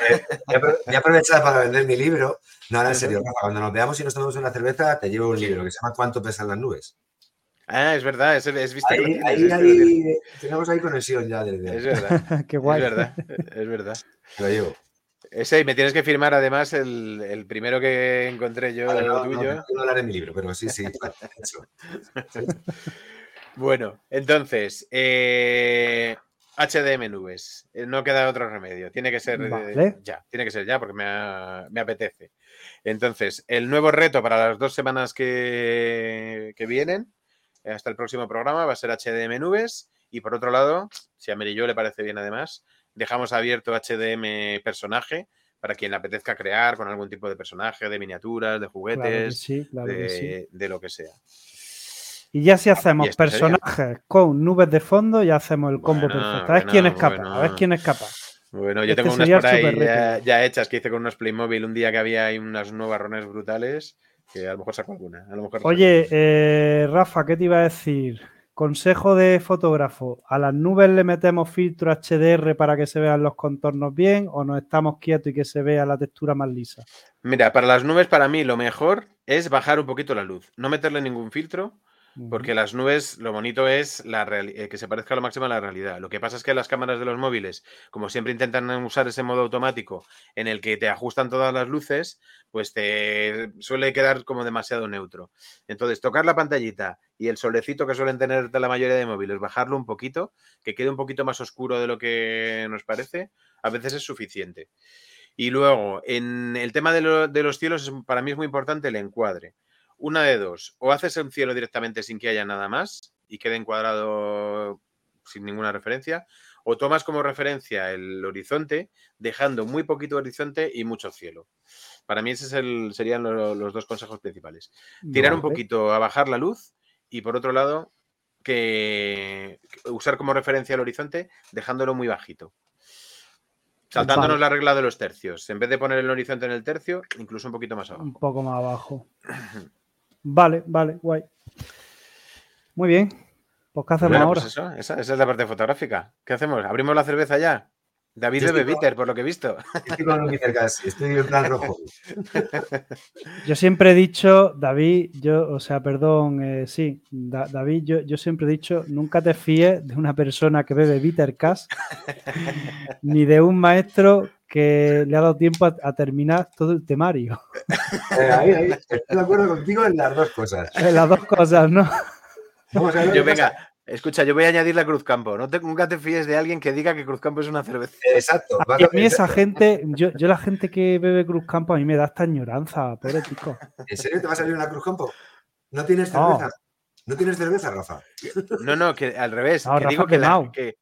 Voy a aprovechar para vender mi libro. No, ahora en serio, cuando nos veamos y nos tomamos una cerveza, te llevo un libro que se llama ¿Cuánto pesan las nubes? Ah, es verdad, es, es visto. Ahí, ahí, ahí, tenemos ahí conexión ya desde. Es verdad. Qué guay. Es verdad, es verdad. Lo llevo. Ese, y me tienes que firmar además el, el primero que encontré yo, vale, no, tuyo. No, no, hablaré en mi libro, pero sí, sí. Bueno, entonces, eh, HDM nubes. Eh, no queda otro remedio. Tiene que ser eh, ya. Tiene que ser ya porque me, apetece. Entonces, el nuevo reto para las dos semanas que, que, vienen, hasta el próximo programa, va a ser HDM nubes. Y por otro lado, si a Merillo le parece bien además, dejamos abierto HDM personaje para quien le apetezca crear con algún tipo de personaje, de miniaturas, de juguetes, de lo que sea. Y ya si hacemos personajes con nubes de fondo, ya hacemos el combo perfecto. A ver quién es capaz, a ver quién es capaz. Bueno, yo este tengo unas por ahí ya, hechas que hice con unos Playmobil un día que había ahí unas nubarrones brutales, que a lo mejor saco alguna. Oye, eh, Rafa, ¿qué te iba a decir? Consejo de fotógrafo, ¿a las nubes le metemos filtro HDR para que se vean los contornos bien o nos estamos quietos y que se vea la textura más lisa? Mira, para las nubes para mí lo mejor es bajar un poquito la luz, no meterle ningún filtro Porque las nubes, lo bonito es la eh, que se parezca lo máximo a la realidad. Lo que pasa es que las cámaras de los móviles, como siempre intentan usar ese modo automático en el que te ajustan todas las luces, pues te suele quedar como demasiado neutro. Entonces, tocar la pantallita y el solecito que suelen tener la mayoría de móviles, bajarlo un poquito, que quede un poquito más oscuro de lo que nos parece, a veces es suficiente. Y luego, en el tema de, de los cielos, para mí es muy importante el encuadre una de dos, o haces un cielo directamente sin que haya nada más y quede encuadrado sin ninguna referencia, o tomas como referencia el horizonte, dejando muy poquito horizonte y mucho cielo. Para mí esos serían los, dos consejos principales. Tirar un poquito a bajar la luz y por otro lado, que usar como referencia el horizonte dejándolo muy bajito. Saltándonos la regla de los tercios. En vez de poner el horizonte en el tercio, incluso un poquito más abajo. Un poco más abajo. Vale, vale, guay. Muy bien. Pues ¿qué hacemos ahora? Pues esa, es la parte fotográfica. ¿Qué hacemos? ¿Abrimos la cerveza ya? David bebe bitter, por lo que he visto. Estoy con estoy en plan rojo. Yo siempre he dicho, David, yo, o sea, perdón, eh, sí, David, yo, yo siempre he dicho, nunca te fíes de una persona que bebe bitter cash, ni de un maestro que le ha dado tiempo a, terminar todo el temario. Eh, ahí, ahí, estoy de acuerdo contigo en las dos cosas. En las dos cosas, ¿no? yo, venga, escucha, yo voy a añadir la Cruzcampo. No nunca te fíes de alguien que diga que Cruzcampo es una cerveza. Exacto. A mí esa gente, yo, yo, la gente que bebe Cruzcampo, a mí me da esta añoranza, pobre chico. ¿En serio te va a salir una Cruzcampo? ¿No tienes cerveza? ¿No, tienes cerveza, Rafa? No, no, que al revés. que digo que, que,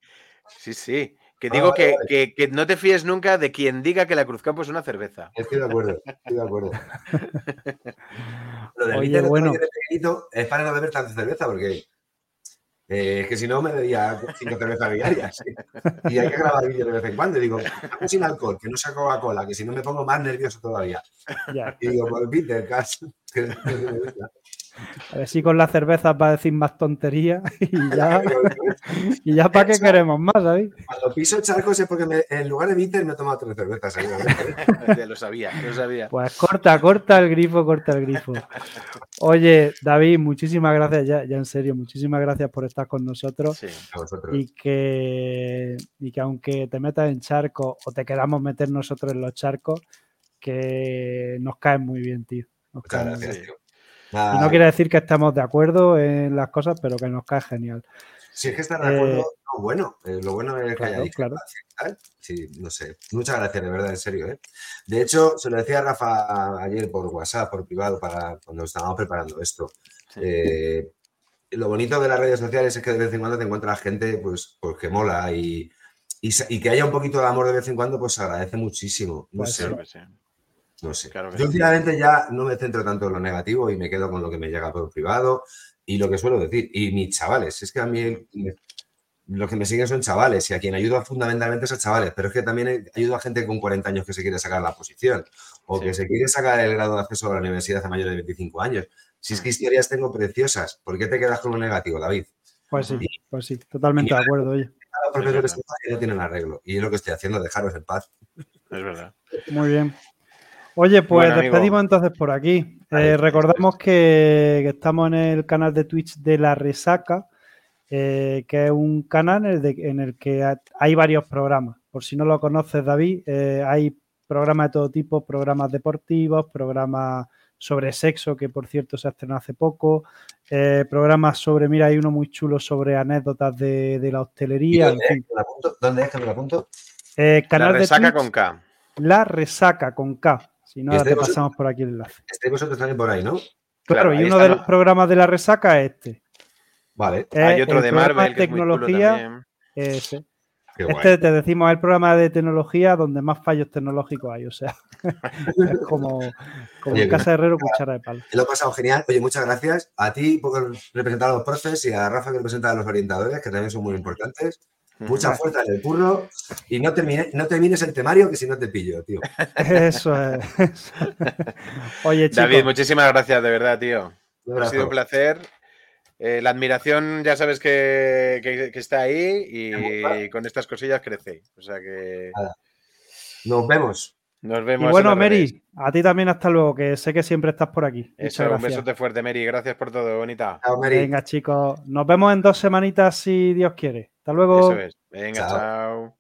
Sí, sí. Que digo que, que, no te fíes nunca de quien diga que la Cruzcampo es una cerveza. Estoy de acuerdo, estoy de acuerdo. Lo de Oye, bueno. es para no beber tanta cerveza, porque eh, es que si no me bebía cinco cervezas diarias. Y hay que grabar vídeos de vez en cuando. Y digo, sin alcohol, que no sea Coca-Cola, que si no me pongo más nervioso todavía. Y digo, pues Peter, casi. A ver si con la cerveza va a decir más tonterías y ya, y ya para qué queremos más, David. Cuando piso charcos es porque en lugar de bitter me he tomado tres cervezas. ya lo sabía, lo sabía. Pues corta, corta el grifo, corta el grifo. Oye, David, muchísimas gracias, ya, ya en serio, muchísimas gracias por estar con nosotros. Sí, a vosotros. Y que, y que aunque te metas en charcos o te queramos meter nosotros en los charcos, que nos caen muy bien, tío. Muchas gracias, tío. Y no quiere decir que estemos de acuerdo en las cosas, pero que nos cae genial. Si es que estar de acuerdo, eh, bueno, eh, lo bueno es que claro, haya claro. Sí, no sé. Muchas gracias, de verdad, en serio. ¿eh? De hecho, se lo decía a Rafa ayer por WhatsApp, por privado, para cuando estábamos preparando esto. lo bonito de las redes sociales es que de vez en cuando te encuentras gente pues, pues que mola y, y, que haya un poquito de amor de vez en cuando, pues se agradece muchísimo. No sé. No sé. Yo últimamente ya no me centro tanto en lo negativo y me quedo con lo que me llega por privado y lo que suelo decir. Y mis chavales, es que a mí los que me siguen son chavales y a quien ayudo fundamentalmente es a chavales, pero es que también ayudo a gente con 40 años que se quiere sacar la posición o que se quiere sacar el grado de acceso a la universidad a mayores de 25 años. Si es que historias tengo preciosas, ¿por qué te quedas con lo negativo, David? Pues sí, pues sí, totalmente de acuerdo. Oye. Los profesores no tienen arreglo y es lo que estoy haciendo, dejaros en paz. Es verdad. Muy bien. Oye, pues despedimos entonces por aquí. Eh, recordemos que, estamos en el canal de Twitch de La Resaca, eh, que es un canal en el, que hay varios programas. Por si no lo conoces, David, eh, hay programas de todo tipo, programas deportivos, programas sobre sexo, que por cierto se estrenó hace poco, programas sobre, mira, hay uno muy chulo sobre anécdotas de, la hostelería. Dónde, es que me lo apunto? canal la Resaca con K. La Resaca con K. Si no, te pasamos por aquí el enlace. Estáis vosotros también por ahí, ¿no? Claro, y uno de los programas de la resaca es este. Vale. Hay otro de Marvel. tecnología. ese. este te decimos es el programa de tecnología donde más fallos tecnológicos hay. O sea, es como, como en casa de herrero, cuchara de palo. Lo he pasado genial. Oye, muchas gracias a ti por representar a los profes y a Rafa que representa a los orientadores, que también son muy importantes. Mucha fuerza en el curro y no, termine, no termines el temario que si no te pillo, tío. Eso es. Oye, chico. David, muchísimas gracias, de verdad, tío. Ha sido un placer. Eh, la admiración ya sabes que, está ahí y con estas cosillas crece. O sea que. Nos vemos. Nos vemos. Y bueno, Mary, a ti también hasta luego, que sé que siempre estás por aquí. Eso, un besote fuerte, Mary. Gracias por todo, bonita. Venga, chicos. Nos vemos en dos semanitas si Dios quiere. Hasta luego. Eso es. Venga, chao.